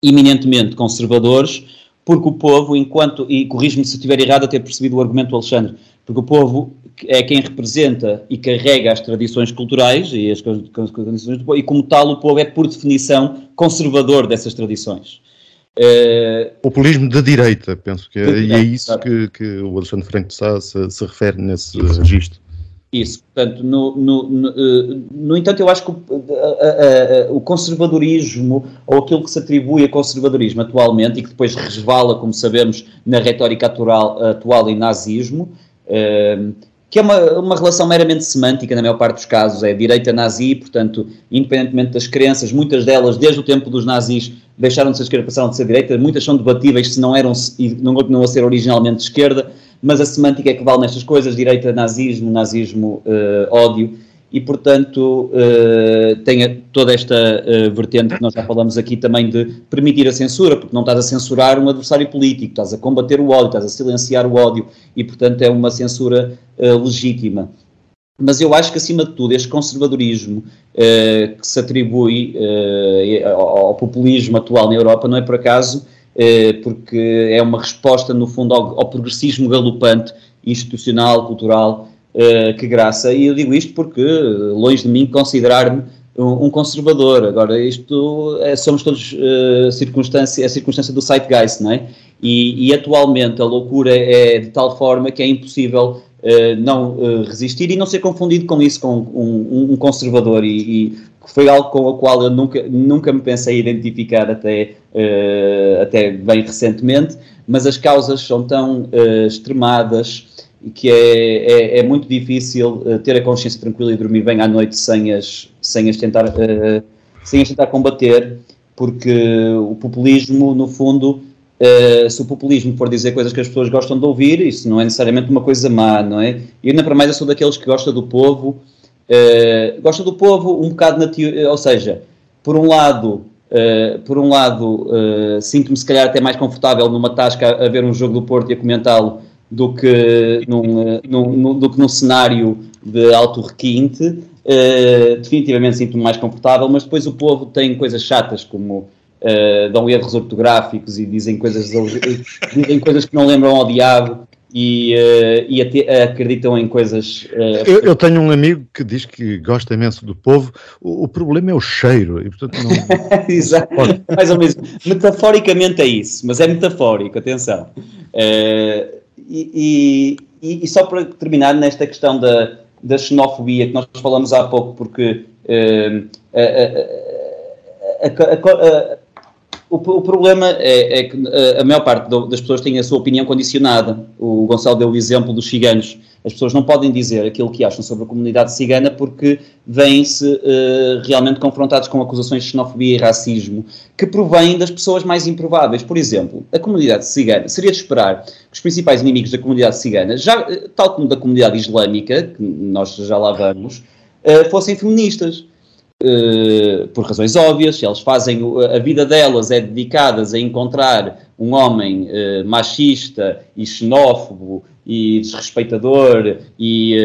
E: eminentemente conservadores, porque o povo, enquanto, e corrijo-me se estiver errado a ter percebido o argumento do Alexandre, porque o povo é quem representa e carrega as tradições culturais e as condições do povo, e como tal o povo é, por definição, conservador dessas tradições.
C: Uh, Populismo de direita, penso que é, e é isso que, que o Alexandre Franco de Sá se, se refere nesse registro.
E: Isso, portanto, no, no, no, eh, no, entanto, eu acho que o, a, a, o, conservadorismo, ou aquilo que se atribui a conservadorismo atualmente, e que depois resvala, como sabemos, na retórica atual, atual em nazismo, uh, que é uma, uma relação meramente semântica, na maior parte dos casos, é direita-nazi, portanto, independentemente das crenças, muitas delas, desde o tempo dos nazis, deixaram de ser esquerda, passaram de ser direita, muitas são debatíveis se não eram, e não continuam a ser originalmente de esquerda, mas a semântica é que vale nestas coisas, direita, nazismo, nazismo, uh, ódio, e portanto uh, tem toda esta uh, vertente que nós já falamos aqui também de permitir a censura, porque não estás a censurar um adversário político, estás a combater o ódio, estás a silenciar o ódio, e portanto é uma censura legítima. Mas eu acho que, acima de tudo, este conservadorismo que se atribui ao populismo atual na Europa não é por acaso porque é uma resposta, no fundo, ao, ao progressismo galopante, institucional, cultural, eh, que graça. E eu digo isto porque, longe de mim, considerar-me um conservador. Agora, isto é, somos todos uh, circunstância, é a circunstância do zeitgeist, não é? E, e, atualmente a loucura é de tal forma que é impossível uh, não uh, resistir e não ser confundido com isso, com um, um conservador. E, e, foi algo com o qual eu nunca, nunca me pensei identificar até, até bem recentemente, mas as causas são tão extremadas que é, é, é, muito difícil uh, ter a consciência tranquila e dormir bem à noite sem as, sem as, tentar, uh, sem as tentar combater, porque o populismo, no fundo, uh, se o populismo for dizer coisas que as pessoas gostam de ouvir, isso não é necessariamente uma coisa má, não é? E ainda para mais eu sou daqueles que gosta do povo, gosta do povo um bocado na teoria, ou seja, por um lado, Uh, por um lado, uh, sinto-me se calhar até mais confortável numa tasca a ver um jogo do Porto e a comentá-lo do que num, num, do que num cenário de alto requinte. Uh, definitivamente sinto-me mais confortável, mas depois o povo tem coisas chatas como dão erros ortográficos e dizem coisas, dizem coisas que não lembram ao diabo e, uh, e acreditam em coisas. Uh,
C: eu, eu, tenho um amigo que diz que gosta imenso do povo, o, o problema é o cheiro, e portanto não. *laughs*
E: Exato, mais ou menos. Metaforicamente é isso, mas é metafórico, atenção. Uh, e, e, e, só para terminar nesta questão da, da xenofobia que nós falamos há pouco, porque a, a, a, o, o, problema é, é, que a maior parte das pessoas tem a sua opinião condicionada. O Gonçalo deu o exemplo dos ciganos. As pessoas não podem dizer aquilo que acham sobre a comunidade cigana porque vêm-se uh, realmente confrontados com acusações de xenofobia e racismo que provêm das pessoas mais improváveis. Por exemplo, a comunidade cigana, seria de esperar que os principais inimigos da comunidade cigana, já, eh, tal como da comunidade islâmica, que nós já lá vamos, uh, fossem feministas Uh, por razões óbvias, elas fazem a vida delas é dedicadas a encontrar um homem uh, machista e xenófobo e desrespeitador e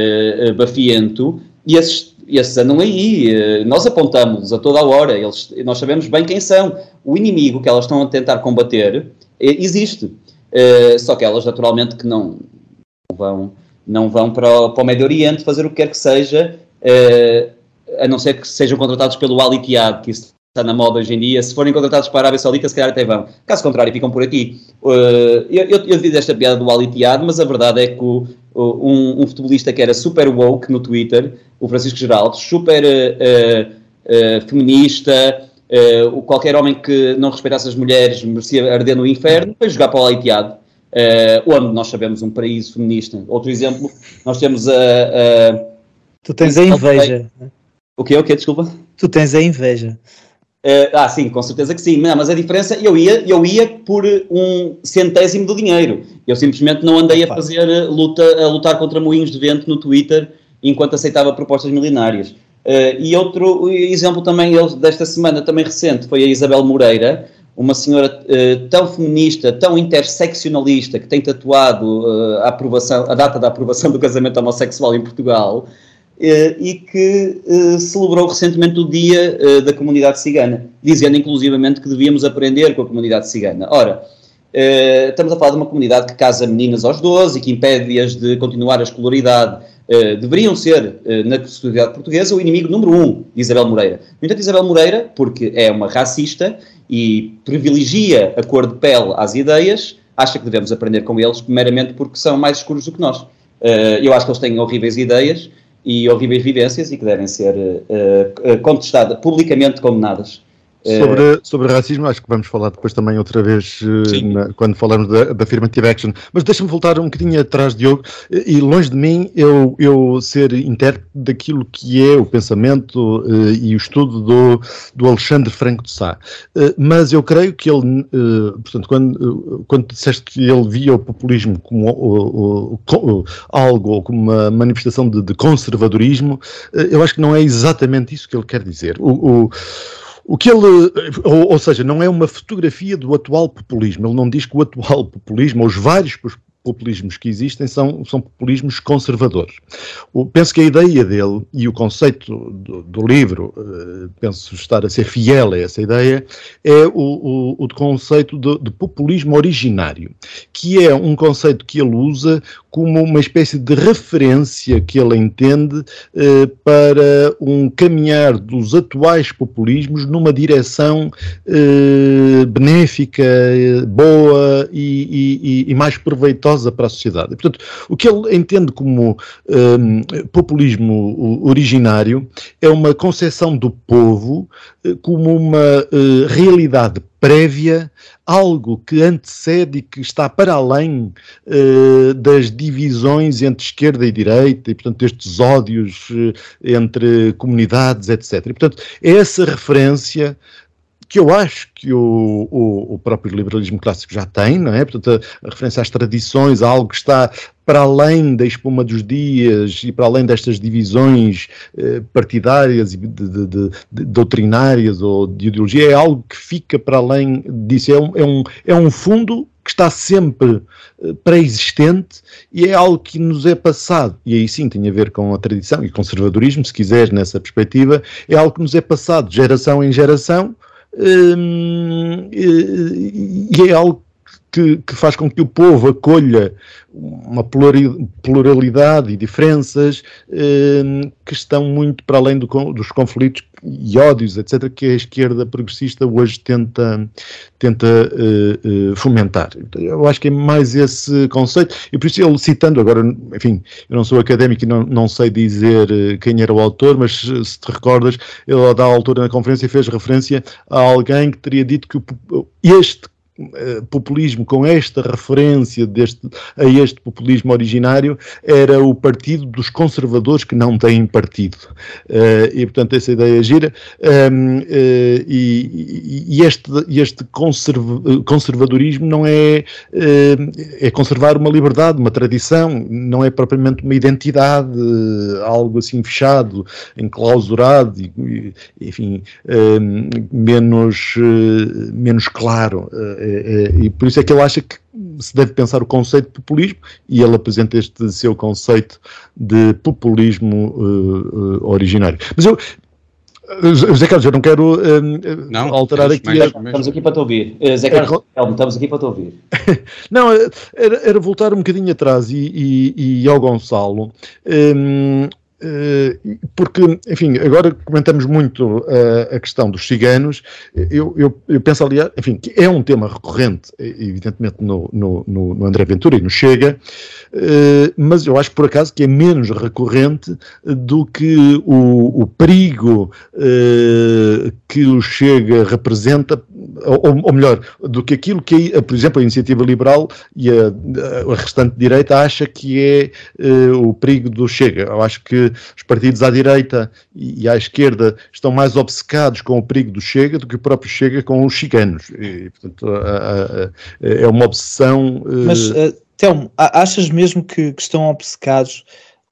E: uh, bafiento e esses, esses andam aí, nós apontamos a toda a hora, eles, nós sabemos bem quem são. O inimigo que elas estão a tentar combater existe, só que elas naturalmente que não, não vão, não vão para o, para o Médio Oriente fazer o que quer que seja a não ser que sejam contratados pelo Al Ittihad, que isso está na moda hoje em dia, se forem contratados para a Arábia Saudita, se calhar até vão. Caso contrário, ficam por aqui. Uh, eu, eu, eu fiz esta piada do aliteado, mas a verdade é que o, um, um, futebolista que era super woke no Twitter, o Francisco Geraldo, super uh, uh, feminista, qualquer homem que não respeitasse as mulheres merecia arder no inferno, foi jogar para o aliteado. onde nós sabemos um paraíso feminista. Outro exemplo, nós temos a.
D: tu tens a inveja.
E: O que? O que? Desculpa.
D: Tu tens a inveja.
E: Uh, ah, sim, com certeza que sim. Não, mas a diferença, eu ia, eu ia por um centésimo do dinheiro. Eu simplesmente não andei a fazer eh, luta, a lutar contra moinhos de vento no Twitter enquanto aceitava propostas milionárias. Uh, e outro exemplo também desta semana, também recente, foi a Isabel Moreira, uma senhora uh, tão feminista, tão interseccionalista, que tem tatuado a, aprovação, a data da aprovação do casamento homossexual em Portugal, eh, e que uh, celebrou recentemente o Dia uh, da Comunidade Cigana, dizendo inclusivamente que devíamos aprender com a comunidade cigana. Ora, estamos a falar de uma comunidade que casa meninas aos 12 e que impede-as de continuar a escolaridade. deveriam ser, na sociedade portuguesa, o inimigo número um de Isabel Moreira. No entanto, Isabel Moreira, porque é uma racista e privilegia a cor de pele às ideias, acha que devemos aprender com eles meramente porque são mais escuros do que nós. eu acho que eles têm horríveis ideias, e horríveis vivências e que devem ser uh, contestadas, publicamente condenadas.
C: Sobre, sobre racismo, acho que vamos falar depois também outra vez na, quando falarmos da, da Affirmative Action. Mas deixa-me voltar um bocadinho atrás, Diogo, e longe de mim eu, eu ser intérprete daquilo que é o pensamento uh, e o estudo do, do Alexandre Franco de Sá. Uh, mas eu creio que ele, uh, portanto, quando, quando disseste que ele via o populismo como algo ou como uma manifestação de, de conservadorismo, eu acho que não é exatamente isso que ele quer dizer. o, o o que ele, ou, ou, seja, não é uma fotografia do atual populismo. Ele não diz que o atual populismo, ou os vários populismos que existem são, são populismos conservadores. O, penso que a ideia dele e o conceito do, do livro, uh, penso estar a ser fiel a essa ideia, é o, o, o conceito de, de, populismo originário, que é um conceito que ele usa como uma espécie de referência que ele entende uh, para um caminhar dos atuais populismos numa direção uh, benéfica, boa e, e, e mais proveitosa para a sociedade. Portanto, o que ele entende como um, populismo originário é uma concepção do povo uh, como uma uh, realidade prévia, algo que antecede e que está para além uh, das divisões entre esquerda e direita e, portanto, estes ódios uh, entre comunidades, etc. E, portanto, essa referência que eu acho que o, o, o, próprio liberalismo clássico já tem, não é? Portanto, a, a, referência às tradições, a algo que está para além da espuma dos dias e para além destas divisões eh, partidárias e de, de, de, doutrinárias ou de ideologia, é algo que fica para além disso. É um, é um, é um fundo que está sempre eh, pré-existente e é algo que nos é passado, e aí sim tem a ver com a tradição e conservadorismo, se quiser, nessa perspectiva, é algo que nos é passado de geração em geração e é algo que, que, faz com que o povo acolha uma pluralidade e diferenças hum, que estão muito para além do, dos conflitos e ódios, etc., que a esquerda progressista hoje tenta, tenta uh, uh, fomentar. Eu acho que é mais esse conceito, e por isso ele citando, agora, enfim, eu não sou académico e não, não sei dizer uh, quem era o autor, mas se te recordas, ele dá a altura na conferência fez referência a alguém que teria dito que este eh, populismo com esta referência deste, a este populismo originário era o partido dos conservadores que não têm partido. Uh, e, portanto, essa ideia gira. Um, ehm, uh, eh, e, e, este, este conserv, conservadorismo não é, uh, é conservar uma liberdade, uma tradição, não é propriamente uma identidade, algo assim fechado, enclausurado, e, enfim, ehm, menos, menos claro é, é, e por isso é que ele acha que se deve pensar o conceito de populismo e ele apresenta este seu conceito de populismo uh, uh, originário. Mas eu, José Carlos, eu não quero uh, não, alterar aqui.
E: A... Estamos aqui para te ouvir. Zé Carlos, estamos aqui para te ouvir. *laughs*
C: não, era, era, voltar um bocadinho atrás e, e, e ao Gonçalo. Um, porque, enfim, agora comentamos muito uh, a questão dos ciganos, eu, eu, eu, penso, aliás, enfim, que é um tema recorrente, evidentemente, no, no, no André Ventura e no Chega, mas eu acho, por acaso, que é menos recorrente do que o, o perigo que o Chega representa, ou, ou, melhor, do que aquilo que, por exemplo, a Iniciativa Liberal e a, a restante direita acha que é o perigo do Chega. Eu acho que os partidos à direita e à esquerda estão mais obcecados com o perigo do Chega do que o próprio Chega com os chicanos. E, portanto, é uma obsessão.
D: Eh, Mas, uh, Telmo, achas mesmo que, que, estão obcecados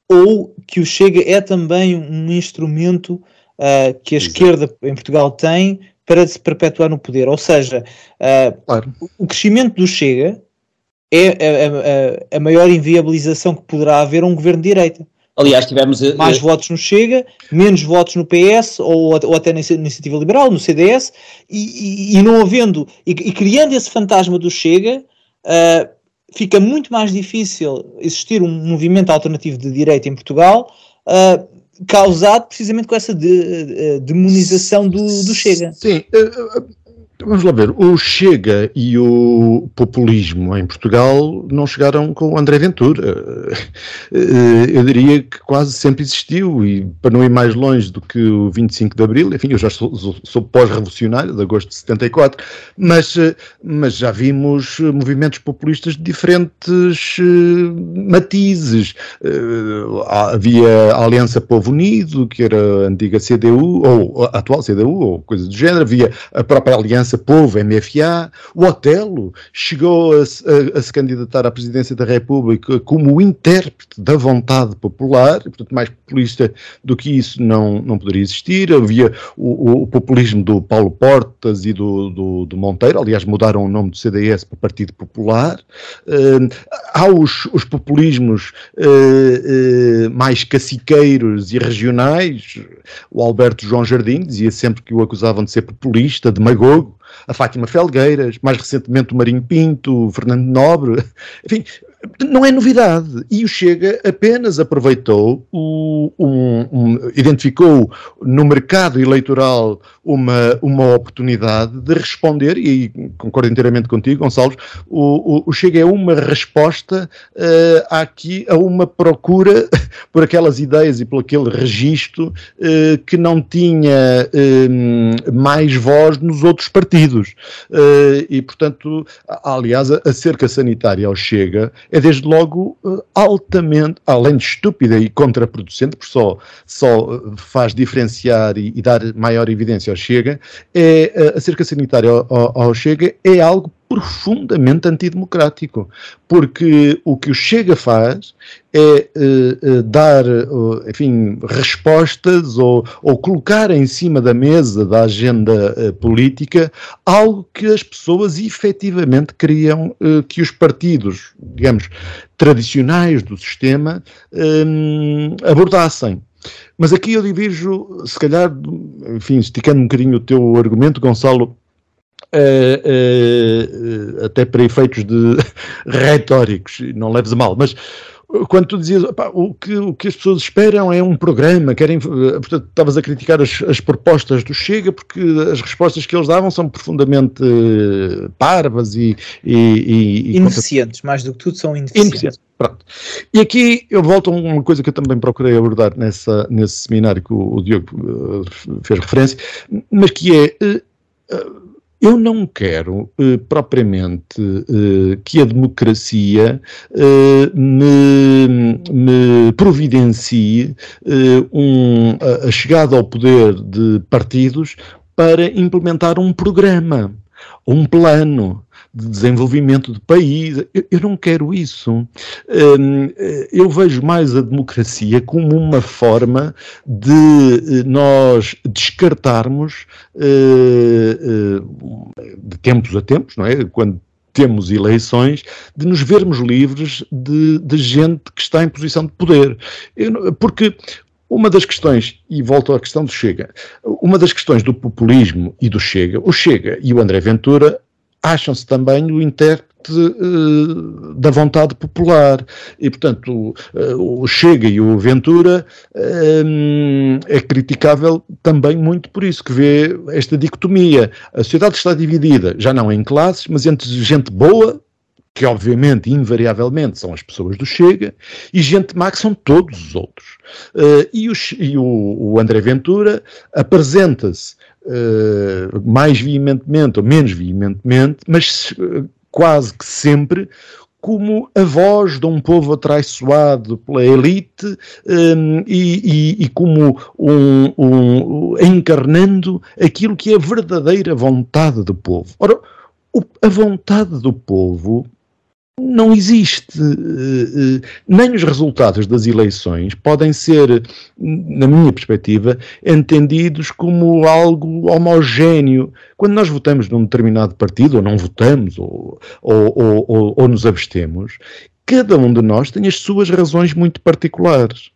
D: ou que o Chega é também um instrumento uh, que a Exato. esquerda em Portugal tem para se perpetuar no poder? Ou seja, uh, claro. o crescimento do Chega é a, a, a, maior inviabilização que poderá haver a um governo de direita.
E: Aliás, tivemos.
D: Eh, Mais uh, votos no Chega, menos votos no PS ou, ou até na Iniciativa Liberal, no CDS, e, e, e não havendo. E, e, criando esse fantasma do Chega, uh, fica muito mais difícil existir um movimento alternativo de direita em Portugal. Uh, causado precisamente com essa de, de, demonização do, do Chega.
C: Sim, Vamos lá ver, o Chega e o populismo em Portugal não chegaram com André Ventura. Eh, eu diria que quase sempre existiu, e para não ir mais longe do que o 25 de Abril, enfim, eu já sou, sou, sou pós-revolucionário, de agosto de 74, mas, eh, mas já vimos movimentos populistas de diferentes eh, matizes. Havia a Aliança Povo Unido, que era a antiga CDU, ou a atual CDU, ou coisa do género, havia a própria Aliança Aliança Povo, MFA, o Otelo chegou a, a, a, se candidatar à presidência da República como intérprete da vontade popular, e, portanto, mais populista do que isso não, não poderia existir. Havia o, o populismo do Paulo Portas e do, do, do, Monteiro, aliás, mudaram o nome do CDS para Partido Popular. Uh, há os, os populismos uh, uh, mais caciqueiros e regionais. O Alberto João Jardim dizia sempre que o acusavam de ser populista, demagogo a Fátima Felgueiras, mais recentemente o Marinho Pinto, o Fernando Nobre, *laughs* enfim, não é novidade. E o Chega apenas aproveitou, o, um, um, identificou no mercado eleitoral uma, uma oportunidade de responder, e concordo inteiramente contigo, Gonçalves, o, o, o Chega é uma resposta uh, aqui a uma procura *laughs* por aquelas ideias e por aquele registro uh, que não tinha uh, mais voz nos outros partidos. e, portanto, aliás, a, a cerca sanitária ao Chega é desde logo altamente, além de estúpida e contraproducente, porque só, só faz diferenciar e, e dar maior evidência ao Chega, é, eh, a cerca sanitária ao, ao Chega é algo profundamente antidemocrático, porque o que o Chega faz é uh, uh, dar, uh, enfim, respostas ou, ou, colocar em cima da mesa da agenda política algo que as pessoas efetivamente queriam que os partidos, digamos, tradicionais do sistema abordassem. Mas aqui eu divirjo, se calhar, enfim, esticando um bocadinho o teu argumento, Gonçalo, uh, uh, até para efeitos de *laughs* retóricos, não leves a mal, mas quando tu dizias opa, o, que, o que as pessoas esperam é um programa, querem, portanto, estavas a criticar as, as, propostas do Chega porque as respostas que eles davam são profundamente uh, parvas e, e,
D: e ineficientes, contra... mais do que tudo são ineficientes.
C: Pronto. E aqui eu volto a uma coisa que eu também procurei abordar nessa, nesse seminário que o, o Diogo uh, fez referência, mas que é uh, eu não quero eh, propriamente eh, que a democracia eh, me, me, providencie eh, um, a, a chegada ao poder de partidos para implementar um programa, um plano de desenvolvimento do país. Eu, eu não quero isso. Hum, eu vejo mais a democracia como uma forma de eh, nós descartarmos eh, eh, de tempos a tempos, não é? Quando temos eleições, de nos vermos livres de, de gente que está em posição de poder. Eu, porque uma das questões, e volto à questão do Chega, uma das questões do populismo e do Chega, o Chega e o André Ventura acham-se também o intérprete uh, da vontade popular. E, portanto, o, o Chega e o Ventura um, é criticável também muito por isso, que vê esta dicotomia. A sociedade está dividida, já não em classes, mas entre gente boa que obviamente, invariavelmente, são as pessoas do Chega, e gente má que são todos os outros. Uh, e, o, e o, o, André Ventura apresenta-se uh, mais veementemente ou menos veementemente, mas uh, quase que sempre como a voz de um povo atraiçoado pela elite um, e, e, e, como um, um, encarnando aquilo que é a verdadeira vontade do povo. Ora, a vontade do povo não existe. Eh, eh, nem os resultados das eleições podem ser, na minha perspectiva, entendidos como algo homogéneo. Quando nós votamos num determinado partido, ou não votamos, ou, ou, ou, ou nos abstemos, cada um de nós tem as suas razões muito particulares.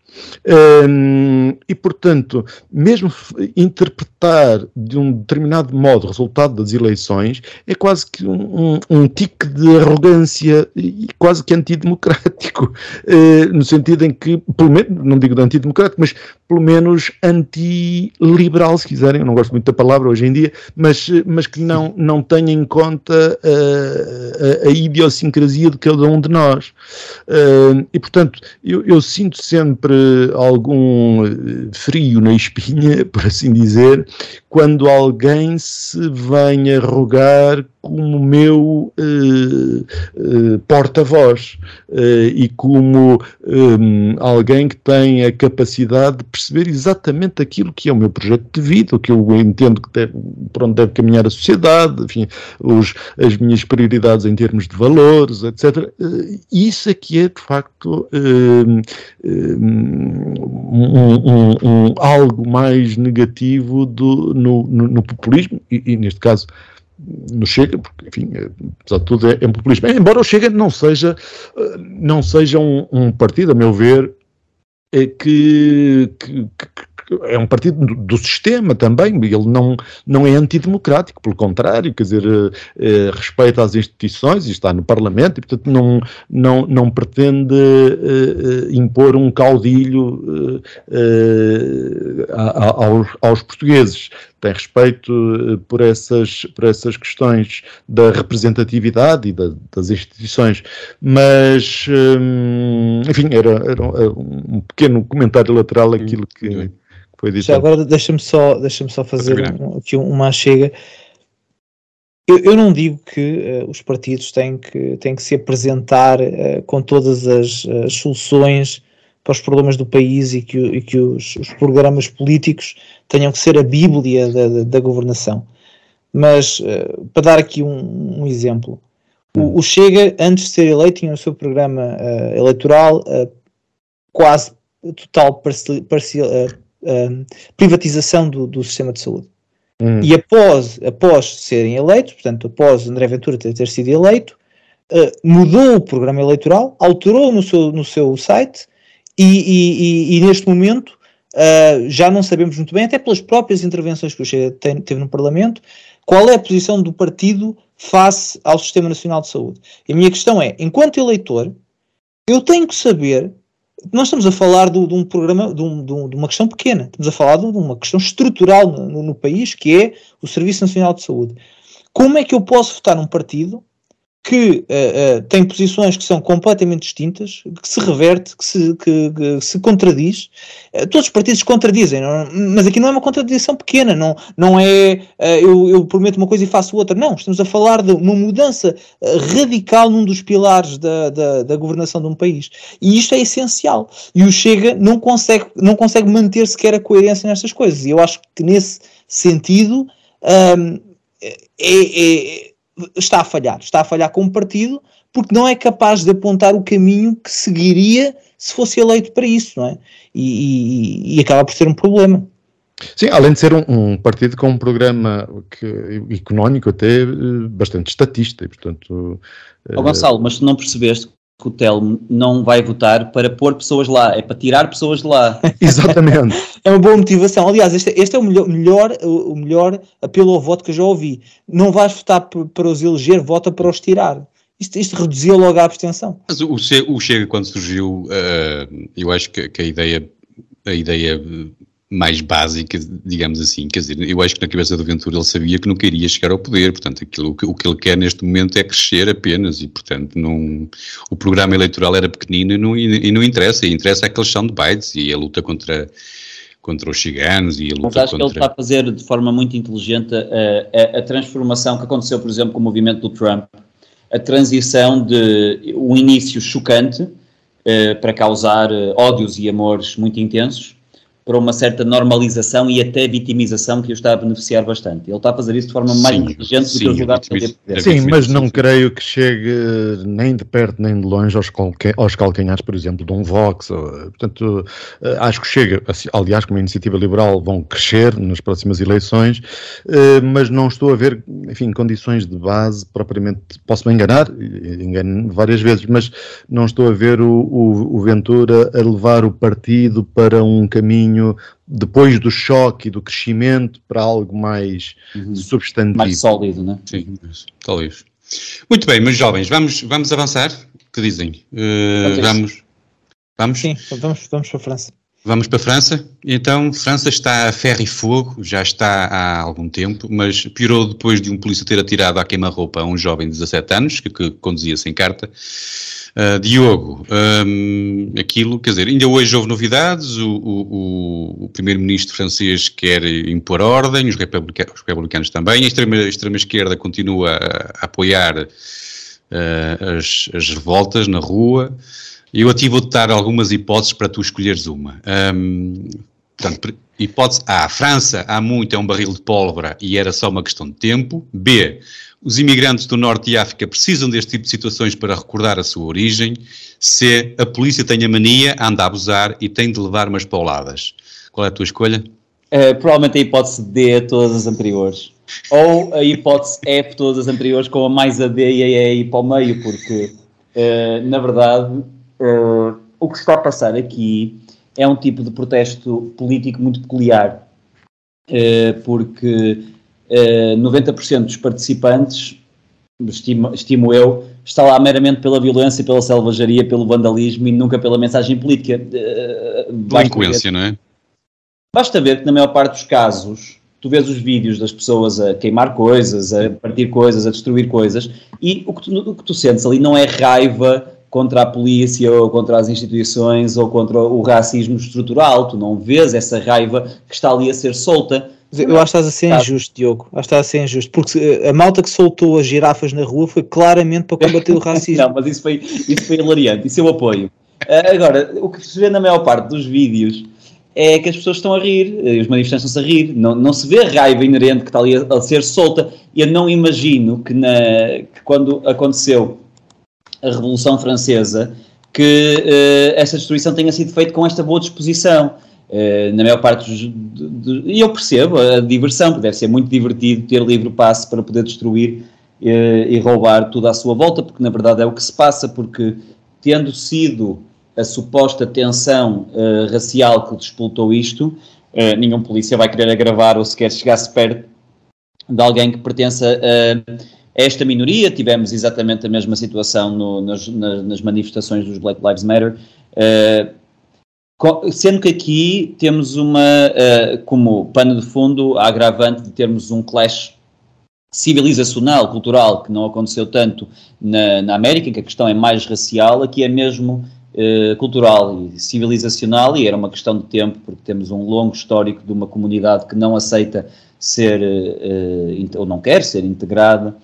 C: Um, e, portanto, mesmo interpretar de um determinado modo o resultado das eleições é quase que um, um, um tique de arrogância e quase que antidemocrático, uh, *laughs* no sentido em que, pelo menos, não digo de antidemocrático, mas pelo menos antiliberal, se quiserem, eu não gosto muito da palavra hoje em dia, mas, mas que não, não tenha em conta uh, a, a, idiosincrasia de cada um de nós. Uh, e, portanto, eu, eu sinto sempre algum eh, frio na espinha, *laughs* por assim dizer, quando alguém se vem arrogar como meu uh, uh, porta-voz uh, e como um, alguém que tem a capacidade de perceber exatamente aquilo que é o meu projeto de vida, o que eu entendo que deve, por onde deve caminhar a sociedade, enfim, os, as minhas prioridades em termos de valores, etc. isso aqui é, de facto, um, um, um, algo mais negativo do, no, no, no populismo e, e, neste caso, no Chega, porque, enfim, é, apesar de tudo, é, é um populismo. Embora o Chega não seja, eh, não seja um, um partido, a meu ver, é que, que é um partido do, do, sistema também, ele não, não é antidemocrático, pelo contrário, quer dizer, eh, respeita as instituições e está no Parlamento e, portanto, não, não, não pretende eh, impor um caudilho eh, aos, aos portugueses. Tem respeito eh, por essas, por essas questões da representatividade e da, das instituições, mas, enfim, era, era, um pequeno comentário lateral aquilo que foi dito.
D: Já agora deixa-me só, deixa só fazer um, aqui uma chega. Eu, eu, não digo que uh, os partidos têm que, têm que se apresentar uh, com todas as, as, soluções para os problemas do país e que, e que os, os, programas políticos tenham que ser a bíblia da, da, da governação. Mas, uh, para dar aqui um, um exemplo, o, hum. o, Chega, antes de ser eleito, tinha o seu programa eleitoral quase total parcial, parcial privatização do, do, sistema de saúde. Hum. E após, após serem eleitos, portanto, após André Ventura ter, ter sido eleito, uh, mudou o programa eleitoral, alterou no seu, no seu site e, e, e, e neste momento uh, já não sabemos muito bem, até pelas próprias intervenções que o Chega tem, teve no Parlamento, qual é a posição do partido face ao Sistema Nacional de Saúde. E a minha questão é, enquanto eleitor, eu tenho que saber nós estamos a falar de, de um programa, de, um, de, um, de, uma questão pequena, estamos a falar de uma questão estrutural no, no, país, que é o Serviço Nacional de Saúde. Como é que eu posso votar num partido que uh, uh, tem posições que são completamente distintas, que se reverte, que se, que, que se contradiz. Uh, todos os partidos contradizem, não, mas aqui não é uma contradição pequena, não, não é eu, eu, prometo uma coisa e faço outra. Não, estamos a falar de uma mudança radical num dos pilares da, da, da, governação de um país. E isto é essencial. E o Chega não consegue, não consegue manter sequer a coerência nestas coisas. E eu acho que nesse sentido. Um, é, é está a falhar. Está a falhar como partido porque não é capaz de apontar o caminho que seguiria se fosse eleito para isso, não é? E, e, e acaba por ser um problema.
C: Sim, além de ser um, um, partido com um programa que, económico até eh, bastante estatista e, portanto...
E: Oh, Gonçalo, mas se não percebeste que o Telmo não vai votar para pôr pessoas lá, é para tirar pessoas de lá. *laughs*
C: Exatamente. *laughs*
D: é uma boa motivação. Aliás, este, este é o melhor, melhor, o melhor apelo ao voto que eu já ouvi. Não vais votar para os eleger, vota para os tirar. isto, isto reduziu logo a abstenção.
B: Mas o, o Chega, quando surgiu, uh, eu acho que, que, a ideia, a ideia mais básica, digamos assim, quer dizer, eu acho que na cabeça do Ventura ele sabia que não queria chegar ao poder, portanto, aquilo, o que ele quer neste momento é crescer apenas e, portanto, não, o programa eleitoral era pequenino e não, e, e não interessa, e interessa aqueles soundbites e a luta contra contra os ciganos e a luta Mas
E: acho
B: contra...
E: que ele está a fazer de forma muito inteligente a, a, a transformação que aconteceu, por exemplo, com o movimento do Trump, a transição de um início chocante uh, para causar uh, ódios e amores muito intensos para uma certa normalização e até vitimização que o está a beneficiar bastante. Ele está a fazer isso de forma mais inteligente do que os lugares
C: que Sim, mas não creio que chegue nem de perto nem de longe aos, aos calcanhares, por exemplo, de um Vox. Portanto, eh, acho que chega, assim, aliás, como a iniciativa liberal vão crescer nas próximas eleições, eh, mas não estou a ver, enfim, condições de base propriamente, posso me enganar, engano várias vezes, mas não estou a ver o, o, o Ventura a levar o partido para um caminho caminho depois do choque e do crescimento para algo mais uhum. substantivo.
E: Mais sólido, né?
B: Sim, talvez. Muito bem, meus jovens, vamos, vamos avançar? O que dizem? Uh, vamos. Vamos?
D: Sim, vamos, vamos para a França.
B: Vamos para a França? Então, França está a ferro e fogo, já está há algum tempo, mas piorou depois de um polícia ter atirado à queima-roupa a um jovem de 17 anos, que, que conduzia sem carta. Uh, Diogo, um, aquilo, quer dizer, ainda hoje houve novidades, o, o, o primeiro-ministro francês quer impor ordem, os republicanos, os republicanos também, a extrema-esquerda extrema continua a, a apoiar uh, as, as, revoltas na rua, eu aqui vou-te dar algumas hipóteses para tu escolheres uma. Um, portanto, hipótese A, França há muito é um barril de pólvora e era só uma questão de tempo. B, os imigrantes do Norte de África precisam deste tipo de situações para recordar a sua origem. C. A polícia tem a mania, anda a abusar e tem de levar umas pauladas. Qual é a tua escolha?
E: Uh, provavelmente a hipótese D a todas as anteriores. Ou a hipótese E todas as anteriores, com a mais a D e a E para o meio, porque, uh, na verdade, uh, o que se está a passar aqui é um tipo de protesto político muito peculiar. porque uh, eh, 90% dos participantes, estimo, estimo, eu, está lá meramente pela violência, pela selvageria, pelo vandalismo e nunca pela mensagem política.
B: Uh, Delinquência, não é?
E: Basta ver que na maior parte dos casos tu vês os vídeos das pessoas a queimar coisas, a partir coisas, a destruir coisas, e o que tu, o que tu sentes ali não é raiva contra a polícia ou contra as instituições ou contra o racismo estrutural, tu não vês essa raiva que está ali a ser solta,
D: eu acho que estás a ser injusto, Diogo. Acho que estás a ser injusto. Porque eh, a malta que soltou as girafas na rua foi claramente para combater o *laughs* racismo.
E: não, mas isso foi, isso foi hilariante. Isso eu apoio. Uh, agora, o que se vê na maior parte dos vídeos é que as pessoas estão a rir, eh, os manifestantes estão a rir. Não, não se vê a raiva inerente que está ali a, a ser solta. Eu não imagino que, na, que quando aconteceu a Revolução Francesa que uh, essa destruição tenha sido feita com esta boa disposição. Uh, na maior parte dos. e eu percebo a diversão, porque deve ser muito divertido ter livre passe para poder destruir uh, e roubar tudo à sua volta, porque na verdade é o que se passa, porque tendo sido a suposta tensão uh, racial que despoltou isto, nenhum polícia vai querer agravar ou sequer chegar-se perto de alguém que pertença a, esta minoria. Tivemos exatamente a mesma situação no, nas, nas, manifestações dos Black Lives Matter. Uh, Sendo que aqui temos uma, uh, como pano de fundo, a agravante de termos um clash civilizacional, cultural, que não aconteceu tanto na, na América, que a questão é mais racial, aqui é mesmo uh, cultural e civilizacional, e era uma questão de tempo, porque temos um longo histórico de uma comunidade que não aceita ser, uh, ou não quer ser integrada.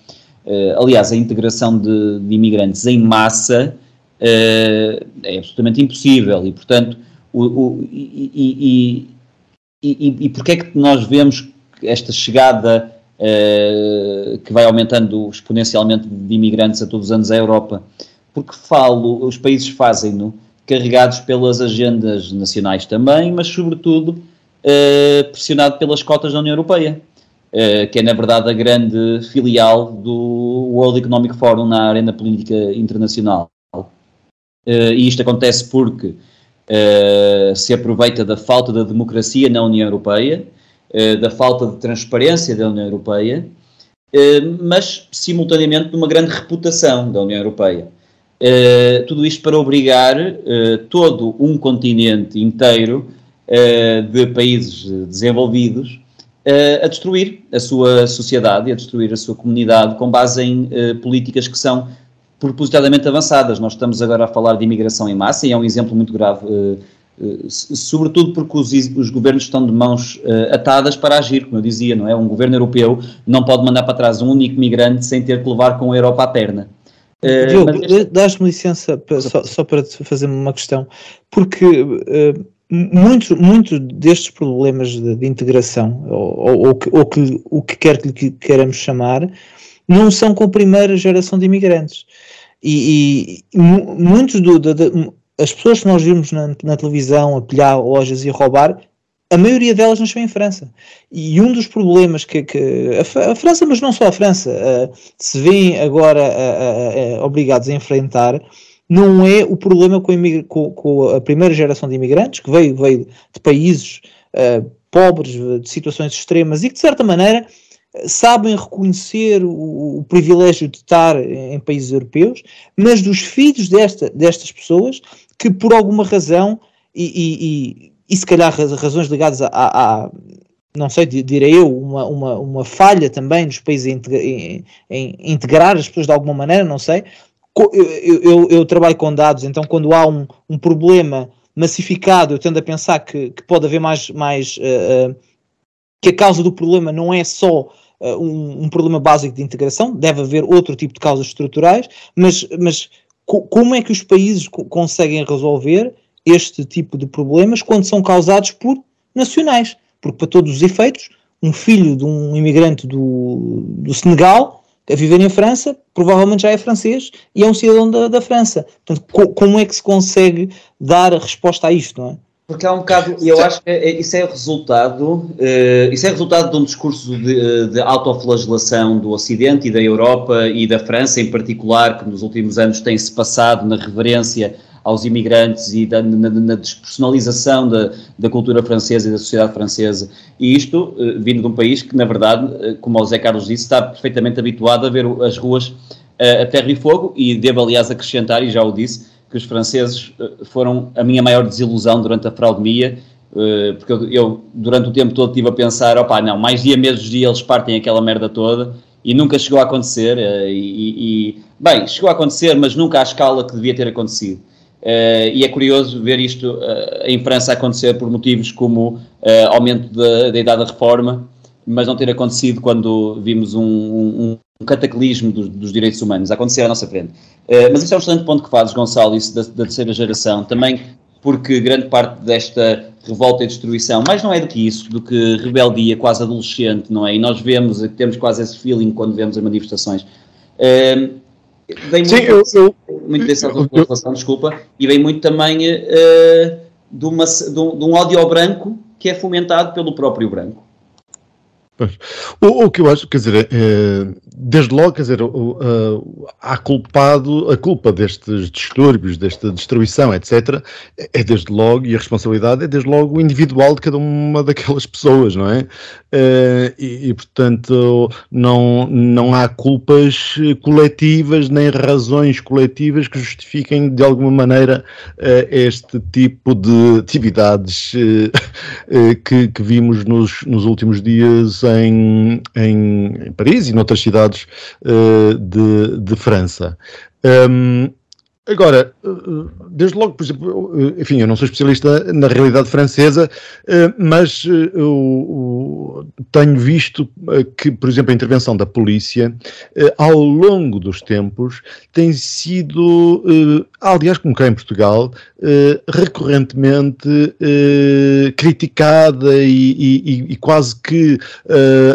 E: Aliás, a integração de, de imigrantes em massa é absolutamente impossível, e portanto o, o, e, e, e, e porquê é que nós vemos esta chegada uh, que vai aumentando exponencialmente de imigrantes a todos os anos à Europa? Porque falo, os países fazem-no carregados pelas agendas nacionais também, mas sobretudo uh, pressionado pelas cotas da União Europeia, uh, que é na verdade a grande filial do World Economic Forum na arena política internacional. Uh, e isto acontece porque uh, se aproveita da falta da democracia na União Europeia, da falta de transparência da União Europeia mas simultaneamente de uma grande reputação da União Europeia. tudo isto para obrigar todo um continente inteiro de países desenvolvidos a destruir a sua sociedade e a destruir a sua comunidade com base em políticas que são propositadamente avançadas. Nós estamos agora a falar de imigração em massa e é um exemplo muito grave, uh, uh, sobretudo porque os, os, governos estão de mãos uh, atadas para agir, como eu dizia, não é? Um governo europeu não pode mandar para trás um único migrante sem ter que levar com a Europa à perna.
D: Diogo, este... dás-me licença para, só, só, para fazer uma questão, porque muitos muito destes problemas de, de integração, ou, ou, ou, que, ou que, o que quer que queiramos chamar, não são com a primeira geração de imigrantes. E, e muitos do, as pessoas que nós vimos na, na, televisão a pilhar lojas e a roubar, a maioria delas nasceu em França. E um dos problemas que, que a, a, França, mas não só a França, uh, se vêem agora uh, uh, obrigados a enfrentar, não é o problema com a, com, com a, primeira geração de imigrantes, que veio, veio de países pobres, de situações extremas e que, de certa maneira, sabem reconhecer o, o, privilégio de estar em países europeus, mas dos filhos desta, destas pessoas que por alguma razão e, e, e, e se calhar razões ligadas a, a, a não sei, direi eu, uma, uma, uma falha também dos países em, em, em, integrar as pessoas de alguma maneira, não sei. Eu, eu, eu trabalho com dados, então quando há um, um, problema massificado, eu tendo a pensar que, que pode haver mais, mais uh, uh, que a causa do problema não é só uh, um, um, problema básico de integração, deve haver outro tipo de causas estruturais, mas, mas co como é que os países co conseguem resolver este tipo de problemas quando são causados por nacionais? Porque, para todos os efeitos, um filho de um imigrante do, do Senegal a viver em França, provavelmente já é francês e é um cidadão da, da França. Portanto, co como é que se consegue dar a resposta a isto, não é?
E: Porque há um bocado, eu acho que é, isso é resultado, uh, isso é resultado de um discurso de, de autoflagelação do Ocidente e da Europa e da França em particular, que nos últimos anos tem-se passado na reverência aos imigrantes e da, na, na despersonalização da, da, cultura francesa e da sociedade francesa. E isto uh, vindo de um país que, na verdade, uh, como o Zé Carlos disse, está perfeitamente habituado a ver as ruas a terra e fogo, e devo, aliás, acrescentar, e já o disse, que os franceses eh, foram a minha maior desilusão durante a fraudemia, eh, porque eu, eu, durante o tempo todo estive a pensar, opá, não, mais dia menos dia eles partem aquela merda toda e nunca chegou a acontecer eh, e, e, bem, chegou a acontecer, mas nunca à escala que devia ter acontecido. E é curioso ver isto em França acontecer por motivos como aumento da, da idade da reforma, mas não ter acontecido quando vimos um, um, um cataclismo dos, dos, direitos humanos acontecer à nossa frente. Uh, mas isso é um excelente ponto que fazes, Gonçalo, isso da, da, terceira geração, também porque grande parte desta revolta e destruição, mais não é do que isso, do que rebeldia quase adolescente, não é? E nós vemos, temos quase esse feeling quando vemos as manifestações. Uh, Sim, eu, eu, muito dessa relação, desculpa, e vem muito também uh, de, uma, de, um, de um ódio branco que é fomentado pelo próprio branco.
C: O, o, que eu acho, quer dizer, é, desde logo, quer dizer, o, há culpado, a culpa destes distúrbios, desta destruição, etc., é desde logo, e a responsabilidade é desde logo individual de cada uma daquelas pessoas, não é? Eh, e, e, portanto, não, não há culpas coletivas nem razões coletivas que justifiquem, de alguma maneira, eh, este tipo de atividades que, que vimos nos, nos últimos dias em, em Paris e noutras cidades uh, de, de França. Um, Agora, eh, desde logo, por exemplo, eh, enfim, eu não sou especialista na realidade francesa, mas eu tenho visto que, por exemplo, a intervenção da polícia, ao longo dos tempos, tem sido, aliás, como cá em Portugal, recorrentemente criticada e, e, e, quase que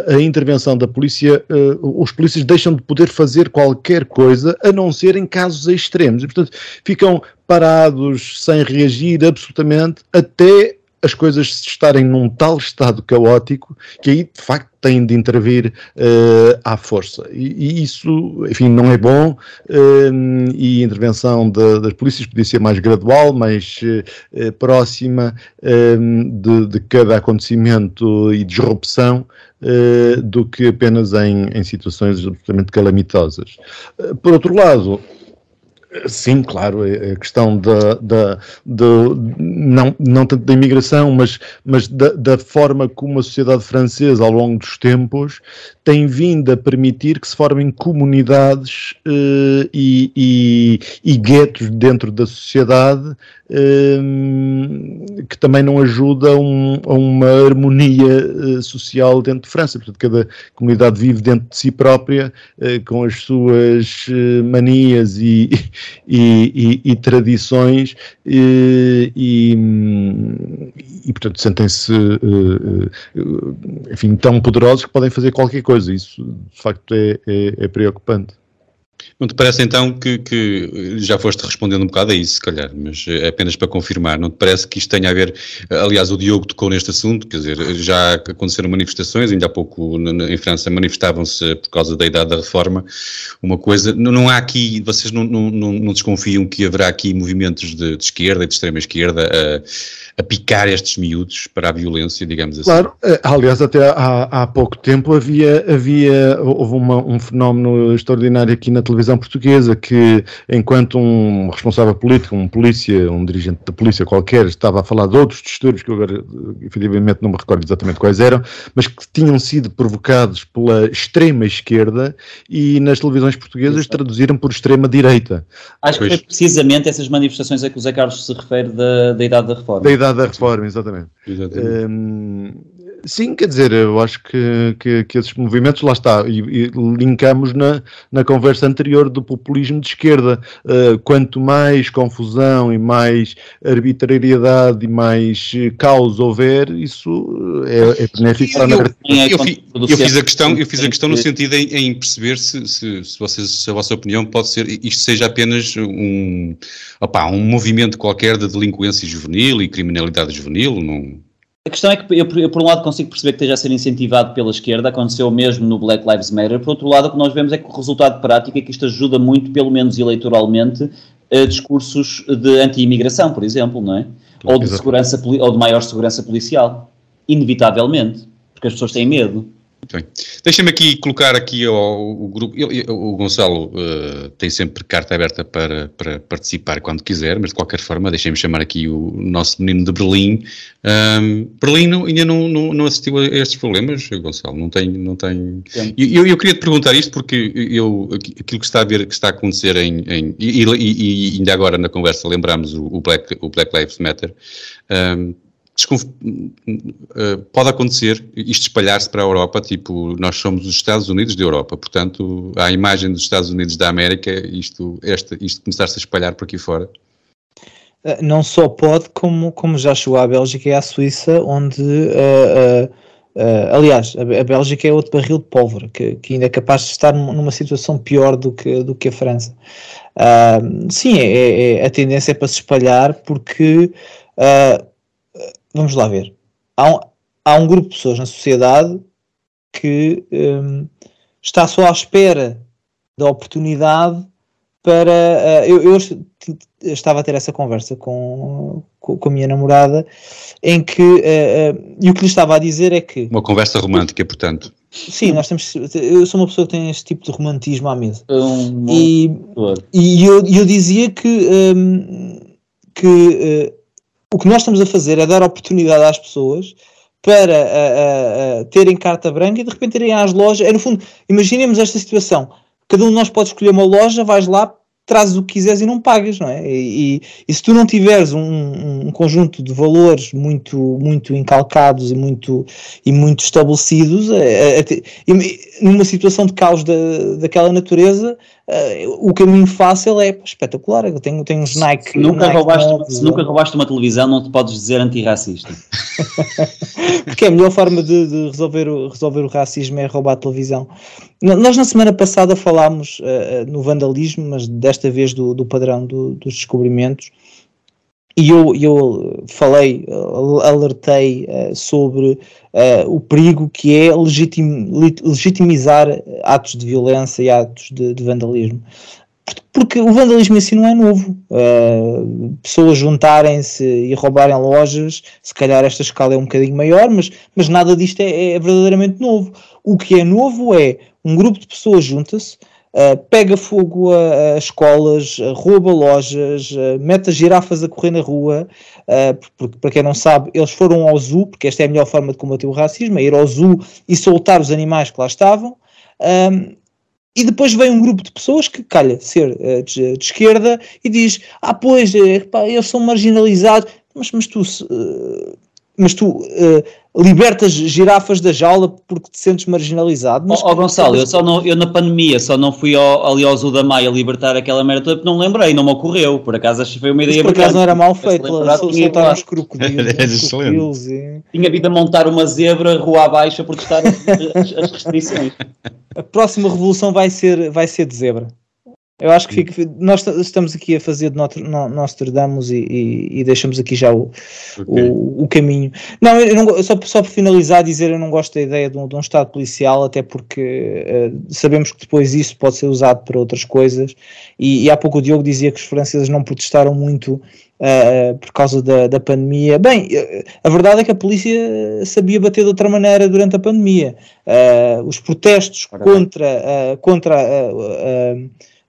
C: a intervenção da polícia, os polícias deixam de poder fazer qualquer coisa, a não ser em casos extremos. Portanto, ficam parados sem reagir absolutamente até as coisas estarem num tal estado caótico que aí de facto têm de intervir uh, à força. E, e, isso, enfim, não é bom uh, e a intervenção de, das polícias podia ser mais gradual, mais uh, próxima de, de, cada acontecimento e disrupção do que apenas em, em situações absolutamente calamitosas. por outro lado, Sim, claro, é, é a questão da, da, da, não, não tanto da imigração, mas, mas da, da, forma como a sociedade francesa, ao longo dos tempos, tem vindo a permitir que se formem comunidades uh, e, e, e guetos dentro da sociedade uh, que também não ajuda um, a uma harmonia uh, social dentro de França. Portanto, cada comunidade vive dentro de si própria, com as suas manias *laughs* e e, tradições e, portanto sentem-se enfim tão poderosos que podem fazer qualquer coisa isso de facto é, é, é preocupante
B: não te parece então que, que, já foste respondendo um bocado a isso, se calhar, mas é apenas para confirmar, não te parece que isto tenha a ver, aliás o Diogo tocou neste assunto, quer dizer, já aconteceram manifestações, ainda há pouco em França manifestavam-se por causa da idade da reforma, uma coisa, não, não há aqui, vocês não, não, não, desconfiam que haverá aqui movimentos de, de esquerda e de extrema esquerda a a picar estes miúdos para a violência, digamos assim.
C: Claro, eh, aliás, até há, há pouco tempo havia, havia houve uma, um fenómeno extraordinário aqui na televisão portuguesa que, enquanto um responsável político, um polícia, um dirigente da polícia qualquer, estava a falar de outros distúrbios, que eu agora efetivamente não me recordo exatamente quais eram, mas que tinham sido provocados pela extrema esquerda e nas televisões portuguesas Isso. traduziram por extrema direita.
E: Acho pois. que foi precisamente essas manifestações a que o Zé Carlos se refere da, da idade da reforma.
C: Da idade da reforma, exatamente. exatamente. Um, sim, quer dizer, eu acho que, que, que esses movimentos, lá está, e, e, linkamos na, na conversa anterior do populismo de esquerda. Uh, quanto mais confusão e mais arbitrariedade e mais caos houver, isso é, é benéfico para a narrativa.
B: Eu, eu, eu, fiz a questão, eu fiz a questão no sentido em, em perceber se, se, se, vocês, se a vossa opinião pode ser, isto seja apenas um, opa, um movimento qualquer de delinquência juvenil e criminalidade juvenil, não
E: a questão é que eu, eu, por um lado, consigo perceber que esteja a ser incentivado pela esquerda, aconteceu mesmo no Black Lives Matter. Por outro lado, o que nós vemos é que o resultado prático é que isto ajuda muito, pelo menos eleitoralmente, a discursos de anti-imigração, por exemplo, não é? Ou de, segurança, ou de maior segurança policial. Inevitavelmente. Porque as pessoas têm medo.
B: Muito bem. Deixa-me aqui colocar aqui o grupo. o Gonçalo uh, tem sempre carta aberta para, para participar quando quiser, mas de qualquer forma, deixem-me chamar aqui o nosso menino de Berlim. Um, Berlim ainda não, não, não, assistiu a estes problemas, Gonçalo? Não tem. Não tem... Eu, eu, queria te perguntar isto porque eu, aquilo que está a ver, que está a acontecer em. em e, e, e, ainda agora na conversa lembramos o, o, Black, o Black Lives Matter. Um, pode acontecer isto espalhar-se para a Europa, tipo, nós somos os Estados Unidos da Europa, portanto, a imagem dos Estados Unidos da América, isto, esta, isto começar-se a espalhar por aqui fora.
D: Eh, não só pode, como, como já chegou à Bélgica e à Suíça, onde, uh, uh, uh, aliás, a, Bélgica é outro barril de pólvora, que, que, ainda é capaz de estar numa situação pior do que, do que a França. sim, é, é, é, a tendência é para se espalhar, porque vamos lá ver. Há um, há um grupo de pessoas na sociedade que um, está só à espera da oportunidade para. Uh, eu, eu, estava a ter essa conversa com, com, a minha namorada, em que. Uh, uh, e o que lhe estava a dizer é que.
B: Uma conversa romântica, portanto.
D: Sim, nós temos. Eu sou uma pessoa que tem este tipo de romantismo à mesa. Um, e, e eu, eu dizia que. Um, que o que nós estamos a fazer é dar oportunidade às pessoas para uh, uh, uh, terem carta branca e de repente irem às lojas. É no fundo, imaginemos esta situação: cada um de nós pode escolher uma loja, vais lá, trazes o que quiseres e não pagas, não é? E, e, se tu não tiveres um, um, conjunto de valores muito, muito encalcados e muito, e muito estabelecidos, é, é, numa situação de caos da, daquela natureza, uh, o caminho fácil é espetacular. Eu tenho, tenho uns Nike.
E: Se nunca,
D: Nike
E: roubaste, novos, se nunca roubaste uma televisão, não te podes dizer antirracista. *laughs*
D: Porque é a melhor forma de, de, resolver, o, resolver o racismo é roubar a televisão. Nós, na semana passada, falámos uh, no vandalismo, mas desta vez do, do padrão do, dos descobrimentos. e eu, eu falei, alertei uh, sobre uh, o perigo que é legitim, legitimizar atos de violência e atos de, de vandalismo. Porque o vandalismo em si não é novo. Uh, pessoas juntarem-se e roubarem lojas, se calhar esta escala é um bocadinho maior, mas, mas nada disto é, é verdadeiramente novo. O que é novo é um grupo de pessoas junta-se, Uh, pega fogo a, a escolas, uh, rouba lojas, uh, mete as girafas a correr na rua, porque, para quem não sabe, eles foram ao zoo, porque esta é a melhor forma de combater o racismo, é ir ao zoo e soltar os animais que lá estavam. Um, e depois vem um grupo de pessoas que calha ser de, de, esquerda e diz: Ah, pois, pá, eles são marginalizados, mas, mas tu mas tu uh, libertas girafas da jaula porque te sentes marginalizado. Mas
E: oh, oh Gonçalo, eu, só não, eu na pandemia só não fui ao, ali ao Zoo da Maia libertar aquela merda toda porque não lembrei, não me ocorreu. Por acaso acho que foi uma ideia
D: Por acaso não era mal feito, soltar uns *laughs* crocodilos.
E: e... Tinha havido a montar uma zebra rua abaixo a protestar *laughs* as, as restrições.
D: A próxima revolução vai ser, vai ser de zebra. Eu acho que fica, nós estamos aqui a fazer de Nostradamus e, e, e deixamos aqui já o, okay. o, o, caminho. Não, eu não, só, só por finalizar, dizer eu não gosto da ideia de um, de um Estado policial, até porque uh, sabemos que depois isso pode ser usado para outras coisas. E, e há pouco o Diogo dizia que os franceses não protestaram muito Uh, por causa da, da pandemia. Bem, a verdade é que a polícia sabia bater de outra maneira durante a pandemia. Uh, os protestos contra, uh, contra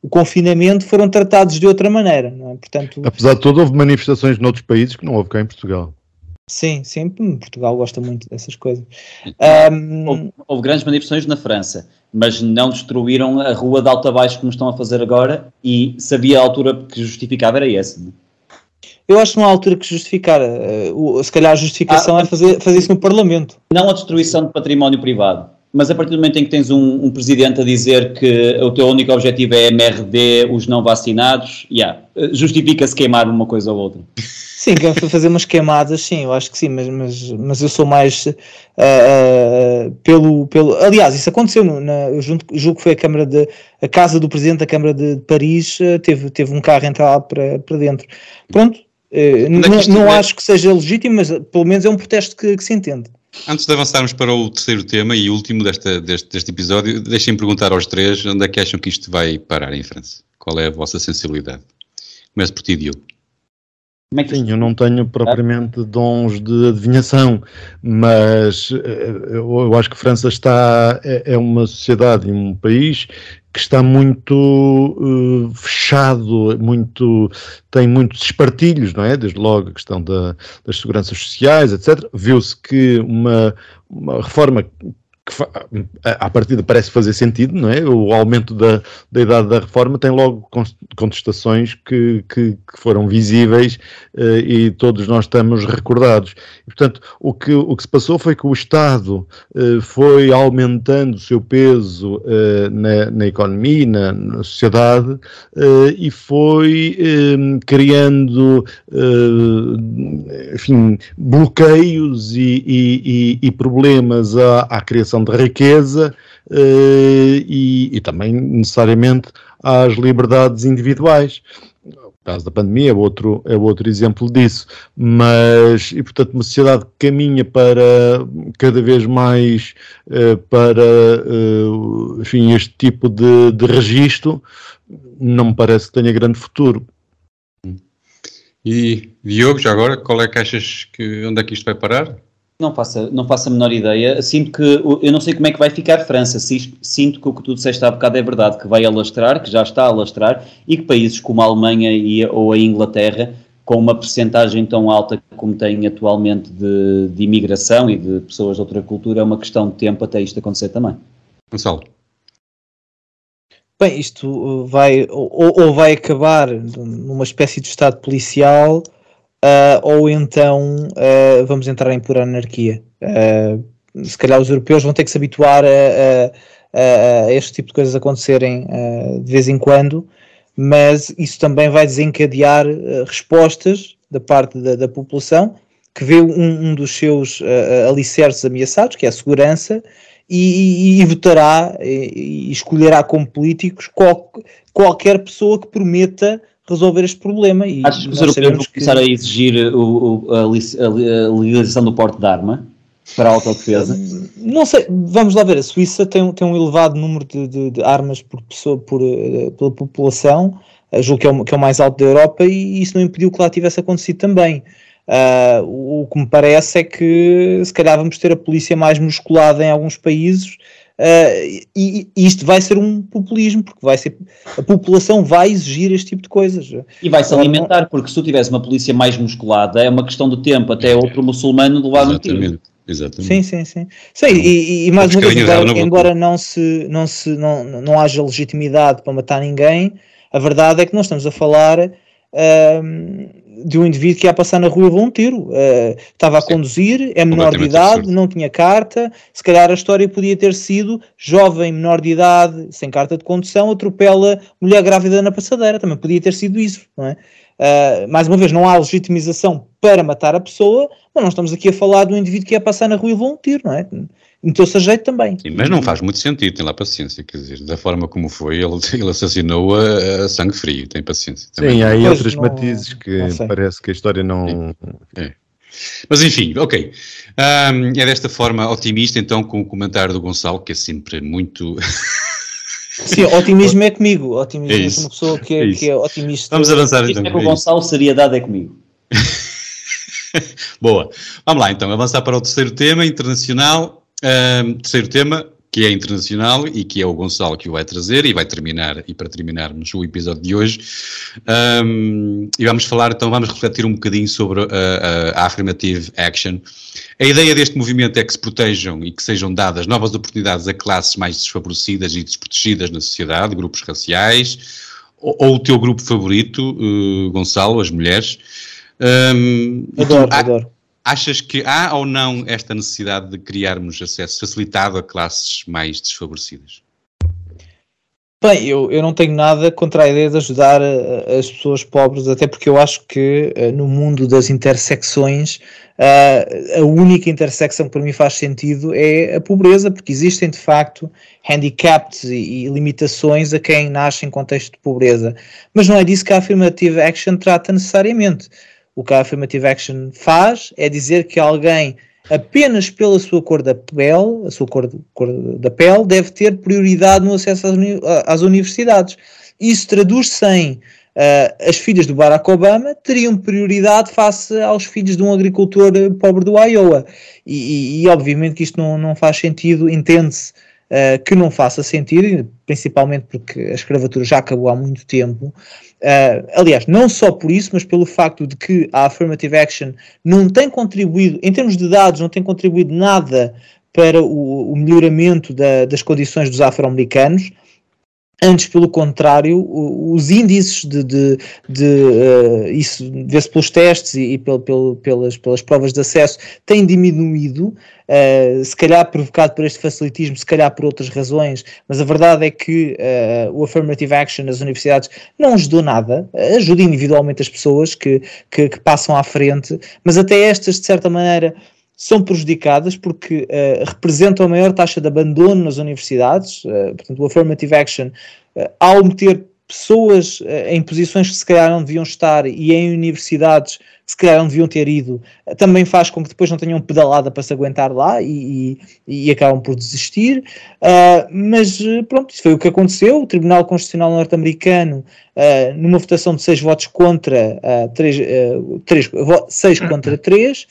D: o confinamento foram tratados de outra maneira. Não é? Portanto,
C: Apesar de tudo, houve manifestações noutros países que não houve cá em Portugal.
D: Sim, sempre. Portugal gosta muito dessas coisas.
E: Um, houve, houve, grandes manifestações na França, mas não destruíram a rua de alto a baixo como estão a fazer agora e sabia a altura que justificava era essa. É?
D: Eu acho que não há altura que justificar. Uh, se calhar a justificação ah, é fazer, fazer isso no Parlamento.
E: Não a destruição de património privado mas a partir do momento em que tens um, um, presidente a dizer que o teu único objetivo é MRD, os não vacinados, yeah, justifica-se queimar uma coisa ou outra.
D: Sim, fazer umas queimadas, sim, eu acho que sim, mas, mas, mas eu sou mais uh, uh, pelo, pelo. Aliás, isso aconteceu, na, eu julgo, julgo que foi a Câmara de. A casa do Presidente da Câmara de, Paris uh, teve, teve um carro entrar lá para, para dentro. Pronto, é não, não acho que seja legítimo, mas pelo menos é um protesto que, que se entende.
B: Antes de avançarmos para o terceiro tema e último desta, deste, deste episódio, deixem-me perguntar aos três onde é que acham que isto vai parar em França? Qual é a vossa sensibilidade? Começo por ti, Diogo.
C: É Sim, eu não tenho propriamente dons de adivinhação, mas eh, eu acho que França está é, é uma sociedade e um país que está muito uh, fechado, muito, tem muitos espartilhos, não é? Desde logo a questão da, das seguranças sociais, etc. Viu-se que uma, uma reforma que à partida parece fazer sentido, não é? O aumento da, da idade da reforma tem logo contestações que, que, que foram visíveis uh, e todos nós estamos recordados. E, portanto, o que, o que se passou foi que o Estado uh, foi aumentando o seu peso uh, na, na, economia, na, na sociedade e foi criando, enfim, bloqueios e, e, e problemas à, à criação de riqueza uh, e, e, também necessariamente às liberdades individuais. Caso da pandemia é outro, é outro exemplo disso, mas, e portanto, uma sociedade que caminha para cada vez mais uh, para, uh, enfim, este tipo de, de registro, não me parece que tenha grande futuro.
B: E Diogo, já agora, qual é que achas que onde é que isto vai parar?
E: Não faço, não faço a menor ideia. Sinto que, eu não sei como é que vai ficar França. Sinto que o que tu disseste há bocado é verdade, que vai alastrar, que já está a alastrar, e que países como a Alemanha e, ou a Inglaterra, com uma percentagem tão alta como tem atualmente de, de imigração e de pessoas de outra cultura, é uma questão de tempo até isto acontecer também.
B: Gonçalo.
D: Bem, isto vai, ou, ou vai acabar numa espécie de Estado policial uh, ou então uh, vamos entrar em pura anarquia. Uh, se calhar os europeus vão ter que se habituar a, a, a este tipo de coisas acontecerem de vez em quando, mas isso também vai desencadear respostas da parte da, da, população que vê um, um dos seus alicerces ameaçados, que é a segurança, e, e, e votará e, e, escolherá como políticos qual, qualquer pessoa que prometa resolver este problema. E
E: Achas que os europeus vão começar a exigir o, o, a, legalização do porte de arma? para a autodefesa?
D: Não sei, vamos lá ver. A Suíça tem, tem um elevado número de, de, de armas por pessoa, por, uh, pela população, uh, julgo que é, o, que é o mais alto da Europa, e isso não impediu que lá tivesse acontecido também. Uh, o que me parece é que se calhar vamos ter a polícia mais musculada em alguns países. Uh, e, e, isto vai ser um populismo, porque vai ser, a população vai exigir este tipo de coisas.
E: E vai se alimentar, porque se tu tivesse uma polícia mais musculada, é uma questão de tempo até outro muçulmano levar um tiro.
B: Exatamente.
D: Sim, sim, sim. sim e, e, mais uma vez, embora, embora não, se, não, se, não, não haja legitimidade para matar ninguém, a verdade é que nós estamos a falar uh, de um indivíduo que ia passar na rua e levou um tiro. Uh, estava a Sim. conduzir, é menor de idade, absurdo. não tinha carta. Se calhar a história podia ter sido jovem, menor de idade, sem carta de condução, atropela mulher grávida na passadeira. Também podia ter sido isso, não é? Uh, mais uma vez, não há legitimização para matar a pessoa, mas não estamos aqui a falar de um indivíduo que ia passar na rua e levou um tiro, não é? Meteu-se a jeito também.
B: Sim, mas não faz muito sentido, tem lá paciência, quer dizer, da forma como foi, ele, *laughs* ele assassinou a, a sangue frio, tem paciência.
C: Também. Sim, há aí outros não, matizes que parece que a história não. É.
B: Mas enfim, ok. Um, é desta forma otimista, então, com o comentário do Gonçalo, que é sempre muito. *laughs*
D: Sim, otimismo é comigo. Otimismo é, é uma pessoa que é, é que é otimista.
B: Vamos avançar então.
E: É com o Gonçalo, seriedade é comigo. *laughs*
B: Boa. Vamos lá então, avançar para o terceiro tema internacional. Um, terceiro tema, que é internacional e que é o Gonçalo que o vai trazer e vai terminar, e para terminarmos o episódio de hoje, um, e vamos falar, então vamos refletir um bocadinho sobre a, a, a Affirmative Action. A ideia deste movimento é que se protejam e que sejam dadas novas oportunidades a classes mais desfavorecidas e desprotegidas na sociedade, grupos raciais, ou, ou o teu grupo favorito, uh, Gonçalo, as mulheres.
D: Um, adoro, tu, adoro.
B: Achas que há ou não esta necessidade de criarmos acesso facilitado a classes mais desfavorecidas?
D: Bem, eu, eu não tenho nada contra a ideia de ajudar eh, as pessoas pobres, até porque eu acho que uh, no mundo das intersecções uh, a única intersecção que para mim faz sentido é a pobreza, porque existem de facto handicaps e limitações a quem nasce em contexto de pobreza. Mas não é disso que a Affirmative Action trata necessariamente. O que a Affirmative Action faz é dizer que alguém apenas pela sua cor da pele, a sua cor, cor da pele, deve ter prioridade no acesso às, às universidades. Isso traduz-se em uh, as filhas do Barack Obama teriam prioridade face aos filhos de um agricultor pobre do Iowa. E, e, e obviamente que isto não, não faz sentido, entende-se uh, que não faça sentido, principalmente porque a escravatura já acabou há muito tempo. Uh, aliás, não só por isso, mas pelo facto de que a Affirmative Action não tem contribuído, em termos de dados, não tem contribuído nada para o, o melhoramento da, das condições dos afro-americanos. Antes, pelo contrário, os índices de, de, de uh, isso vê-se pelos testes e, e pel, pel, pelas, pelas provas de acesso, têm diminuído, uh, se calhar provocado por este facilitismo, se calhar por outras razões, mas a verdade é que uh, o Affirmative Action nas universidades não ajudou nada, ajuda individualmente as pessoas que, que, que passam à frente, mas até estas, de certa maneira, são prejudicadas porque uh, representam a maior taxa de abandono nas universidades. Uh, portanto, o Affirmative Action, uh, ao meter pessoas em posições que se calhar não deviam estar e em universidades que se calhar não deviam ter ido, também faz com que depois não tenham pedalada para se aguentar lá e, e, e acabam por desistir. mas pronto, isso foi o que aconteceu. O Tribunal Constitucional norte-americano, numa votação de seis votos contra, três, três, seis contra três,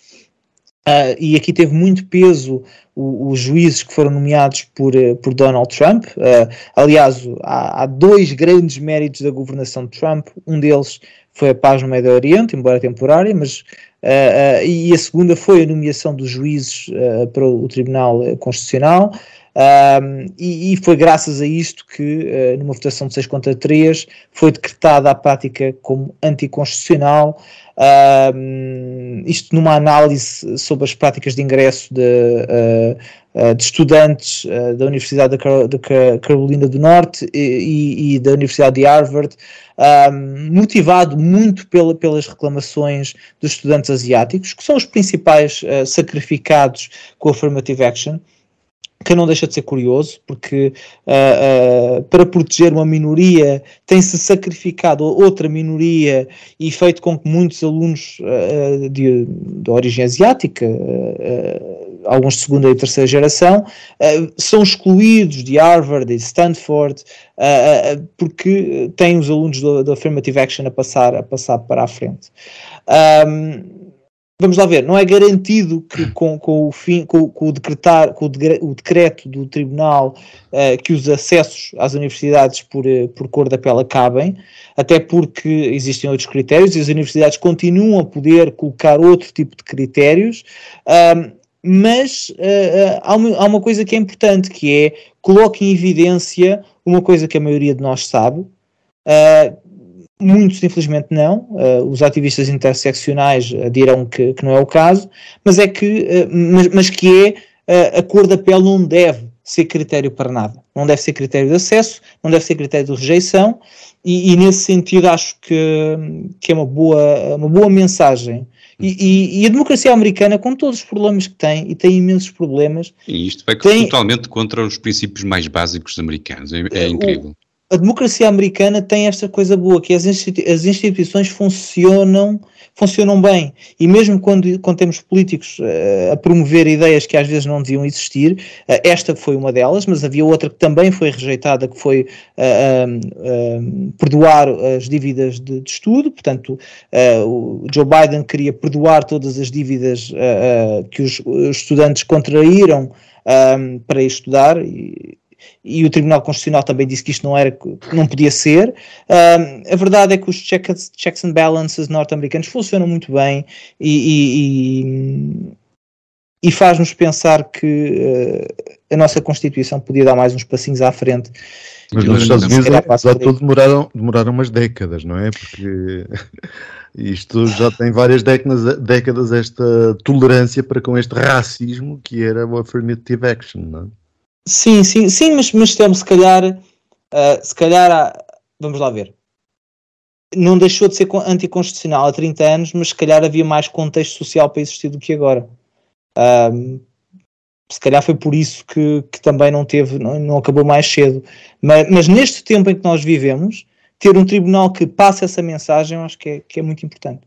D: Uh, e aqui teve muito peso os juízes que foram nomeados por, uh, por Donald Trump. Uh, aliás, há, há, dois grandes méritos da governação de Trump. Um deles foi a paz no Médio Oriente, embora temporária, mas e a segunda foi a nomeação dos juízes para o, Tribunal Constitucional. E, e, foi graças a isto que, numa votação de 6 contra 3, foi decretada a prática como anticonstitucional. Uh, isto numa análise sobre as práticas de ingresso de, uh, de estudantes uh, da Universidade da, Carolina do Norte e, e, da Universidade de Harvard, motivado muito pela, pelas reclamações dos estudantes asiáticos, que são os principais sacrificados com a Affirmative Action. Que não deixa de ser curioso, porque uh, uh, para proteger uma minoria tem-se sacrificado outra minoria e feito com que muitos alunos uh, de, de, origem asiática, alguns de segunda e terceira geração, são excluídos de Harvard e Stanford porque têm os alunos da Affirmative Action a passar, a passar para a frente. Um, vamos lá ver, não é garantido que com, com o fim, com, com o decretar, com o, o, decreto do tribunal uh, que os acessos às universidades por, uh, por cor da pele acabem, até porque existem outros critérios e as universidades continuam a poder colocar outro tipo de critérios. Uh, mas uh, há, uma, há, uma, coisa que é importante, que é coloque em evidência uma coisa que a maioria de nós sabe, uh, Muitos, infelizmente, não. Uh, os ativistas interseccionais uh, dirão que, que, não é o caso, mas é que, uh, mas, mas, que é a cor da pele não deve ser critério para nada. Não deve ser critério de acesso, não deve ser critério de rejeição, e, e nesse sentido acho que, que é uma boa, uma boa mensagem. E, e, e, a democracia americana, com todos os problemas que tem, e tem imensos problemas.
B: E isto vai tem, totalmente contra os princípios mais básicos americanos. É, é incrível. O,
D: a democracia americana tem esta coisa boa, que as, institui as instituições funcionam, funcionam bem. E mesmo quando, quando temos políticos uh, a promover ideias que às vezes não deviam existir, uh, esta foi uma delas, mas havia outra que também foi rejeitada, que foi uh, perdoar as dívidas de, de estudo. Portanto, o Joe Biden queria perdoar todas as dívidas que os, os, estudantes contraíram para estudar. E, e o Tribunal Constitucional também disse que isto não era, não podia ser. a verdade é que os checks, checks and balances norte-americanos funcionam muito bem e, e, e faz-nos pensar que uh, a nossa Constituição podia dar mais uns passinhos à frente.
C: Mas nos Estados Unidos, apesar de tudo, demoraram, demoraram umas décadas, não é? Porque *laughs* isto já tem várias décadas, décadas esta tolerância para com este racismo que era o affirmative action, não é?
D: Sim, sim, sim, mas, mas temos se calhar, uh, se calhar, vamos lá ver. Não deixou de ser anticonstitucional há 30 anos, mas se calhar havia mais contexto social para existir do que agora. Uh, se calhar foi por isso que, que também não teve, não, não acabou mais cedo. Mas, mas, neste tempo em que nós vivemos, ter um tribunal que passe essa mensagem, acho que é, que é muito importante.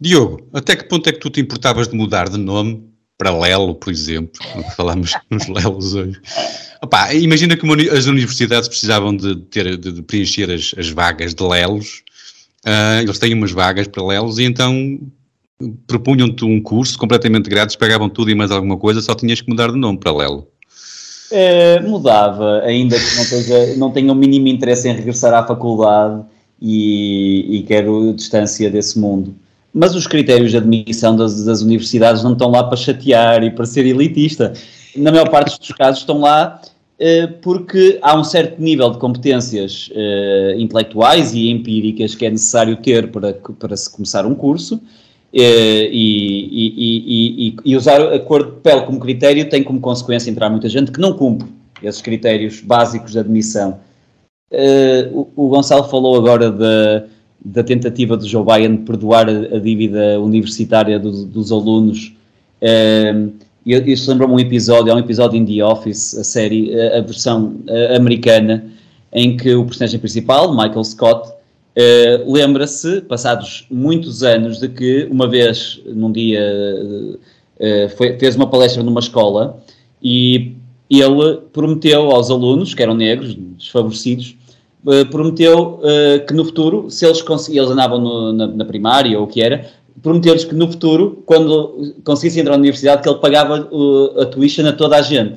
B: Diogo, até que ponto é que tu te importavas de mudar de nome para Lelo, por exemplo, falamos *laughs* nos Lelos hoje. Opa, imagina que as universidades precisavam de, ter, de preencher as, as, vagas de Lelos, uh, eles têm umas vagas para Lelos e então propunham-te um curso completamente grátis, pagavam tudo e mais alguma coisa, só tinhas que mudar de nome para Lelo.
E: É, mudava, ainda que não, tenha, não tenha o mínimo interesse em regressar à faculdade e, e quero distância desse mundo. Mas os critérios de admissão das, das, universidades não estão lá para chatear e para ser elitista. Na maior parte dos casos estão lá eh, porque há um certo nível de competências eh, intelectuais e empíricas que é necessário ter para, para se começar um curso. Eh, e, e, e, e, usar a cor de pele como critério tem como consequência entrar muita gente que não cumpre esses critérios básicos de admissão. o, o Gonçalo falou agora da da tentativa de Joe Biden de perdoar a, dívida universitária do, dos alunos. Uh, isso lembra-me um episódio, há um episódio em The Office, a série, a, versão americana, em que o personagem principal, Michael Scott, uh, lembra-se, passados muitos anos, de que uma vez, num dia, uh, foi, fez uma palestra numa escola e ele prometeu aos alunos, que eram negros, desfavorecidos, eh, prometeu uh, que no futuro, se eles conseguissem, eles andavam no, na, na, primária ou o que era, prometeu-lhes que no futuro, quando conseguissem entrar na universidade, que ele pagava uh, a tuition a toda a gente.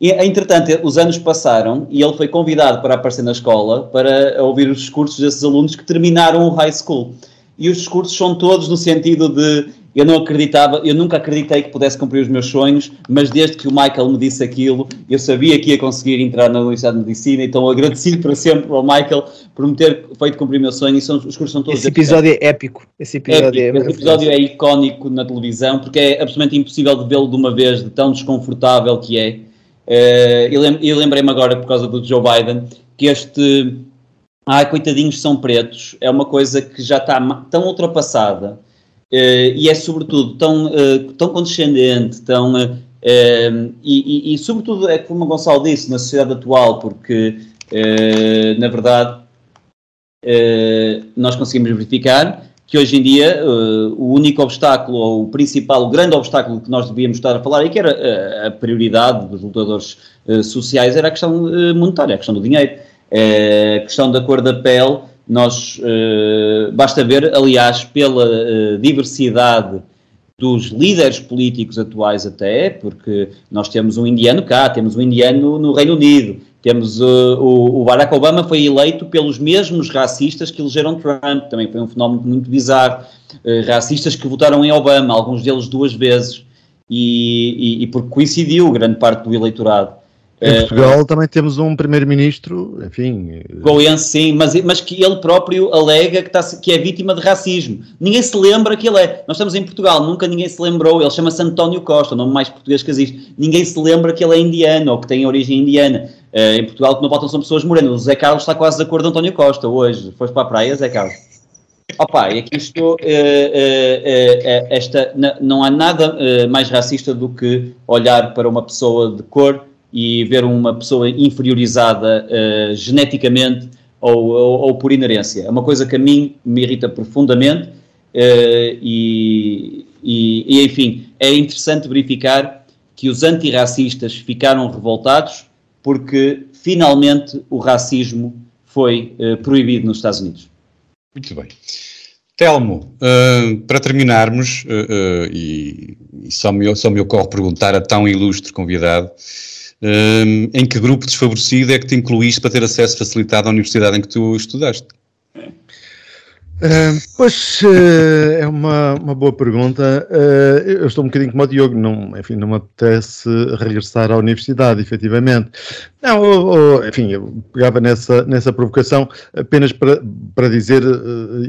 E: E, entretanto, os anos passaram e ele foi convidado para aparecer na escola para ouvir os discursos desses alunos que terminaram o high school. E os discursos são todos no sentido de eu não acreditava, eu nunca acreditei que pudesse cumprir os meus sonhos, mas desde que o Michael me disse aquilo, eu sabia que ia conseguir entrar na Universidade de Medicina, então agradeci para sempre ao Michael por me ter feito cumprir o meu sonho e são, os cursos são todos...
D: Esse episódio é épico. Esse episódio,
E: épico. É Esse episódio é icónico na televisão porque é absolutamente impossível de vê-lo de uma vez, de tão desconfortável que é. Uh, e lembrei-me agora, por causa do Joe Biden, que este... Ai, coitadinhos são pretos, é uma coisa que já está tão ultrapassada e é sobretudo tão, uh, tão condescendente, tão, uh, e, e, e, sobretudo, é como o Gonçalo disse, na sociedade atual, porque, na verdade, nós conseguimos verificar que hoje em dia o único obstáculo, ou o principal, o grande obstáculo que nós devíamos estar a falar, e que era a prioridade dos lutadores sociais, era a questão monetária, a questão do dinheiro, a questão da cor da pele. Nós, basta ver, aliás, pela diversidade dos líderes políticos atuais até, porque nós temos um indiano cá, temos um indiano no Reino Unido, temos uh, o, o, Barack Obama foi eleito pelos mesmos racistas que elegeram Trump, também foi um fenómeno muito bizarro. Uh, racistas que votaram em Obama, alguns deles duas vezes, e, e, e porque coincidiu grande parte do eleitorado.
C: Em Portugal uh, também temos um primeiro-ministro, enfim.
E: Goiense, sim, mas, mas que ele próprio alega que, está, que é vítima de racismo. Ninguém se lembra que ele é. Nós estamos em Portugal, nunca ninguém se lembrou. Ele chama-se António Costa, o nome mais português que existe. Ninguém se lembra que ele é indiano ou que tem origem indiana. Uh, em Portugal, que não faltam são pessoas morenas. O Zé Carlos está quase de acordo com António Costa hoje. Foste para a praia, Zé Carlos? Opa, e aqui estou. Uh, uh, esta, não há nada mais racista do que olhar para uma pessoa de cor e ver uma pessoa inferiorizada uh, geneticamente ou, ou, ou, por inerência. É uma coisa que a mim me irrita profundamente uh, e, e, e, enfim, é interessante verificar que os antirracistas ficaram revoltados porque finalmente o racismo foi uh, proibido nos Estados Unidos.
B: Muito bem. Telmo, uh, para terminarmos, uh, uh, e, e, só, me, só me ocorre perguntar a tão ilustre convidado, em que grupo desfavorecido é que te incluíste para ter acesso facilitado à universidade em que tu estudaste?
C: Pois uh, é uma, uma boa pergunta. Uh, eu estou um bocadinho como o Diogo, não, enfim, não me apetece regressar à universidade, efetivamente. Não, enfim, eu pegava nessa, nessa provocação apenas para, para dizer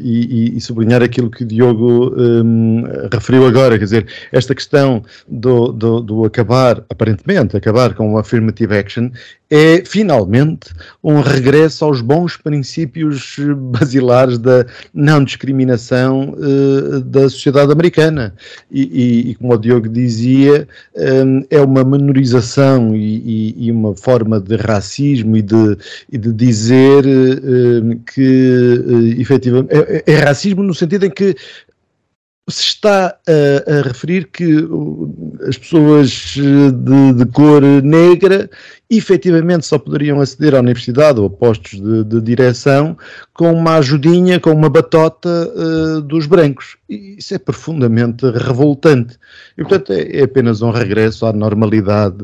C: e, e, sublinhar aquilo que o Diogo um, referiu agora, quer dizer, esta questão do, do, do acabar, aparentemente, acabar com o affirmative action é finalmente um regresso aos bons princípios basilares da não discriminação uh, da sociedade americana. E, e, e, como o Diogo dizia, um, é uma menorização e, e, uma forma de racismo e de, de dizer uh, que uh, efetivamente é, é racismo no sentido em que se está a, a, referir que as pessoas de, de, cor negra efetivamente só poderiam aceder à universidade ou a postos de, de direção com uma ajudinha, com uma batota uh, dos brancos. E isso é profundamente revoltante. E, portanto, é, é apenas um regresso à normalidade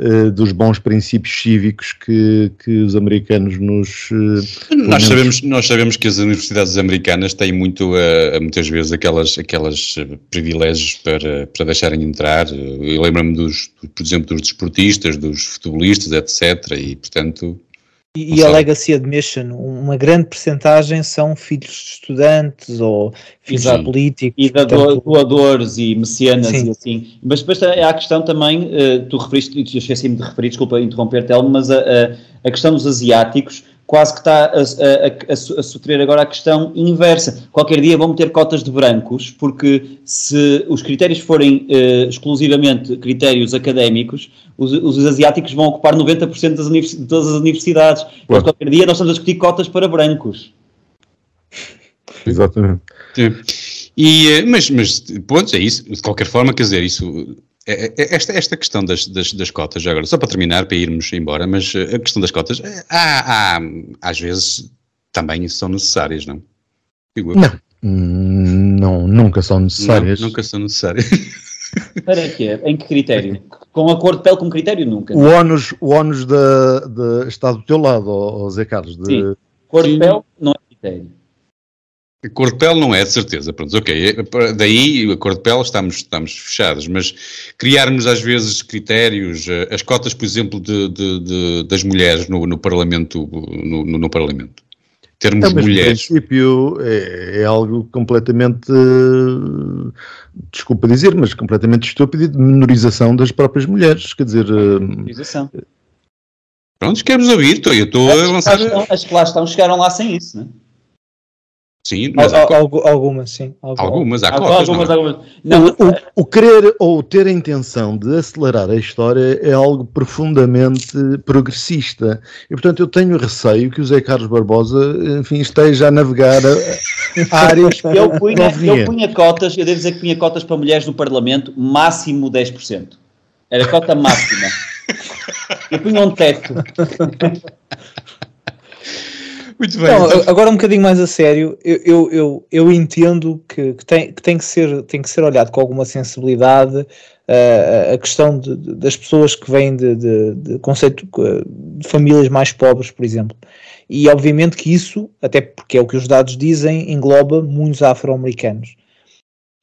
C: uh, *laughs* dos bons princípios cívicos que, que os americanos nos.
B: Uh, nós, sabemos, nós sabemos que as universidades americanas têm muito, muitas vezes, aquelas, aquelas privilégios para, para deixarem entrar. Eu lembro-me, dos, por exemplo, dos desportistas, dos futebolistas futebolistas, etc. E, portanto...
D: E, e a Legacy Admission, uma grande percentagem são filhos de estudantes ou filhos de políticos.
E: E portanto... doadores e mecenas Sim. e assim. Mas depois há a questão também, uh, tu referiste, eu esqueci-me de referir, desculpa interromper, Telmo, mas a, a, a questão dos asiáticos quase que está a, a, a, a sofrer agora a questão inversa. Qualquer dia vão ter cotas de brancos, porque se os critérios forem uh, exclusivamente critérios académicos, os, os, asiáticos vão ocupar 90% das de todas as universidades. Mas qualquer dia nós estamos a discutir cotas para brancos.
C: Exatamente.
B: Sim. E, eh, mas, mas, ponto, é isso. De qualquer forma, quer dizer, isso esta, esta questão das, das, das, cotas, agora, só para terminar, para irmos embora, mas eh, a questão das cotas, eh, há, há às vezes também são necessárias, não?
C: Não, não, nunca são necessárias.
B: Não, nunca são necessárias. *laughs*
E: Para quê? Em que critério? Com a cor de pele como critério? Nunca.
C: O ónus, o ónus de, de, está do teu lado, oh, Zé Carlos. De...
E: Sim. Cor de pele não é critério.
B: A cor de pele não é, de certeza. Pronto, ok. É, daí, a cor de pele, estamos, estamos fechados. Mas criarmos, às vezes, critérios, eh, as cotas, por exemplo, de, de, de das mulheres no, no Parlamento. No, no, no Parlamento. Termos é, mulheres.
C: No princípio, é, é algo completamente. Desculpa dizer, mas completamente estúpido de menorização das próprias mulheres. Quer dizer. Eh, menorização.
B: Pronto, queremos ouvir. Eu estou a lançar.
E: As que lá estão chegaram lá sem isso, não é?
B: Sim,
D: mas há, algumas, sim.
B: Algumas, há cotas, algumas,
C: não. É? algumas. Não, o, o, o, querer ou ter a intenção de acelerar a história é algo profundamente progressista. E, portanto, eu tenho receio que o Zé Carlos Barbosa, enfim, esteja a navegar a, a áreas
E: eu punha, eu punha cotas, eu devo dizer que punha cotas para mulheres no Parlamento, máximo 10%. Era cota máxima. *laughs* eu punha um teto.
D: Muito bem. Então, agora um bocadinho mais a sério, eu, eu, eu, eu entendo que, que, tem, que, tem que ser, tem que ser olhado com alguma sensibilidade uh, a questão de, de, das pessoas que vêm de, de, de conceito de famílias mais pobres, por exemplo. E obviamente que isso, até porque é o que os dados dizem, engloba muitos afro-americanos.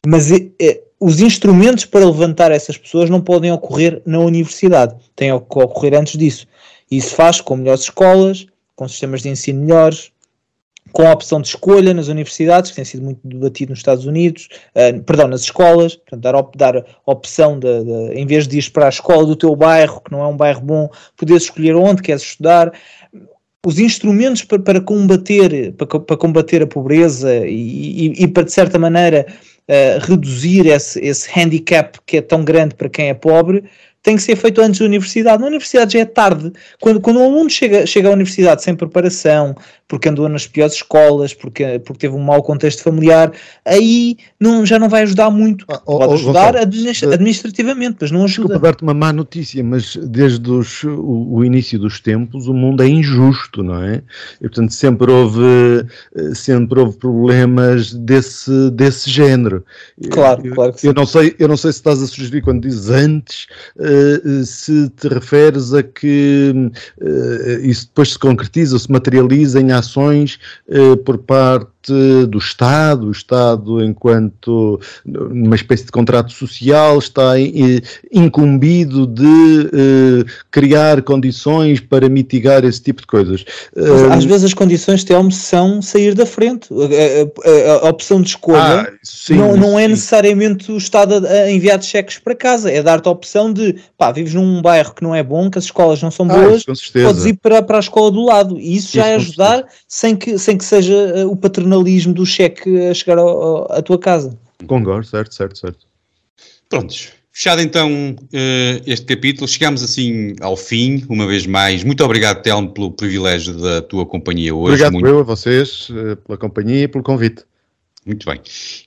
D: Mas é, os instrumentos para levantar essas pessoas não podem ocorrer na universidade, têm que ocorrer antes disso. Isso faz com melhores escolas, com sistemas de ensino melhores, com a opção de escolha nas universidades, que tem sido muito debatido nos Estados Unidos, uh, perdão, nas escolas, portanto, dar, op, dar opção de, de, em vez de ir para a escola do teu bairro, que não é um bairro bom, poderes escolher onde queres estudar. Os instrumentos para, para combater, para, para, combater a pobreza e, e, e para, de certa maneira, uh, reduzir esse, esse handicap que é tão grande para quem é pobre, tem que ser feito antes da universidade. Na universidade já é tarde. Quando, quando um aluno chega, chega à universidade sem preparação, porque andou nas piores escolas, porque, porque teve um mau contexto familiar, aí não, já não vai ajudar muito. Ah, oh, Pode oh, ajudar oh, administrativamente, mas não ajuda.
C: Desculpa dar-te uma má notícia, mas desde os, o, o, início dos tempos o mundo é injusto, não é? E, portanto, sempre houve, sempre houve problemas desse, desse género.
D: Claro, eu, claro que
C: sim. Eu não, sei, eu não sei se estás a sugerir quando dizes antes, uh, se te referes a que isso depois se concretiza se materializa em ações eh, por parte do Estado, o Estado, enquanto numa espécie de contrato social, está incumbido de uh, criar condições para mitigar esse tipo de coisas.
D: Uh, às vezes as condições, Telmo, são sair da frente. A, a, a opção de escolha ah, sim, não, não é necessariamente o Estado a, enviar cheques para casa, é dar-te a opção de pá, vives num bairro que não é bom, que as escolas não são ah, boas, podes ir para, para a escola do lado. E isso já isso é ajudar sem que, sem que seja eh, o paternalismo do cheque a chegar ao, à tua casa.
C: Concordo, certo, certo, certo.
B: Prontos. Fechado então uh, este capítulo, chegamos assim ao fim, uma vez mais. Muito obrigado, Telmo, pelo privilégio da tua companhia hoje.
C: Obrigado
B: Muito...
C: eu a vocês uh, pela companhia e pelo convite.
B: Muito bem.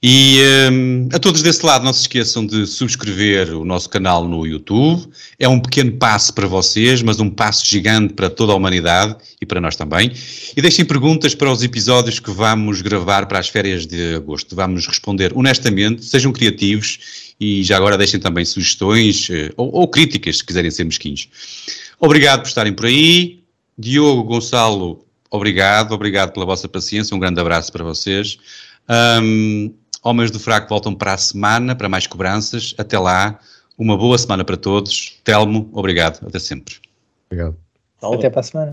B: E um, a todos desse lado, não se esqueçam de subscrever o nosso canal no YouTube. É um pequeno passo para vocês, mas um passo gigante para toda a humanidade e para nós também. E deixem perguntas para os episódios que vamos gravar para as férias de agosto. Vamos responder honestamente, sejam criativos e já agora deixem também sugestões eh, ou, ou críticas, se quiserem ser mesquinhos. Obrigado por estarem por aí. Diogo, Gonçalo, obrigado. Obrigado pela vossa paciência. Um grande abraço para vocês. Um, Homens do Fraco voltam para a semana, para mais cobranças. Até lá, uma boa semana para todos. Telmo, obrigado. Até sempre.
C: Obrigado.
D: Até para a semana.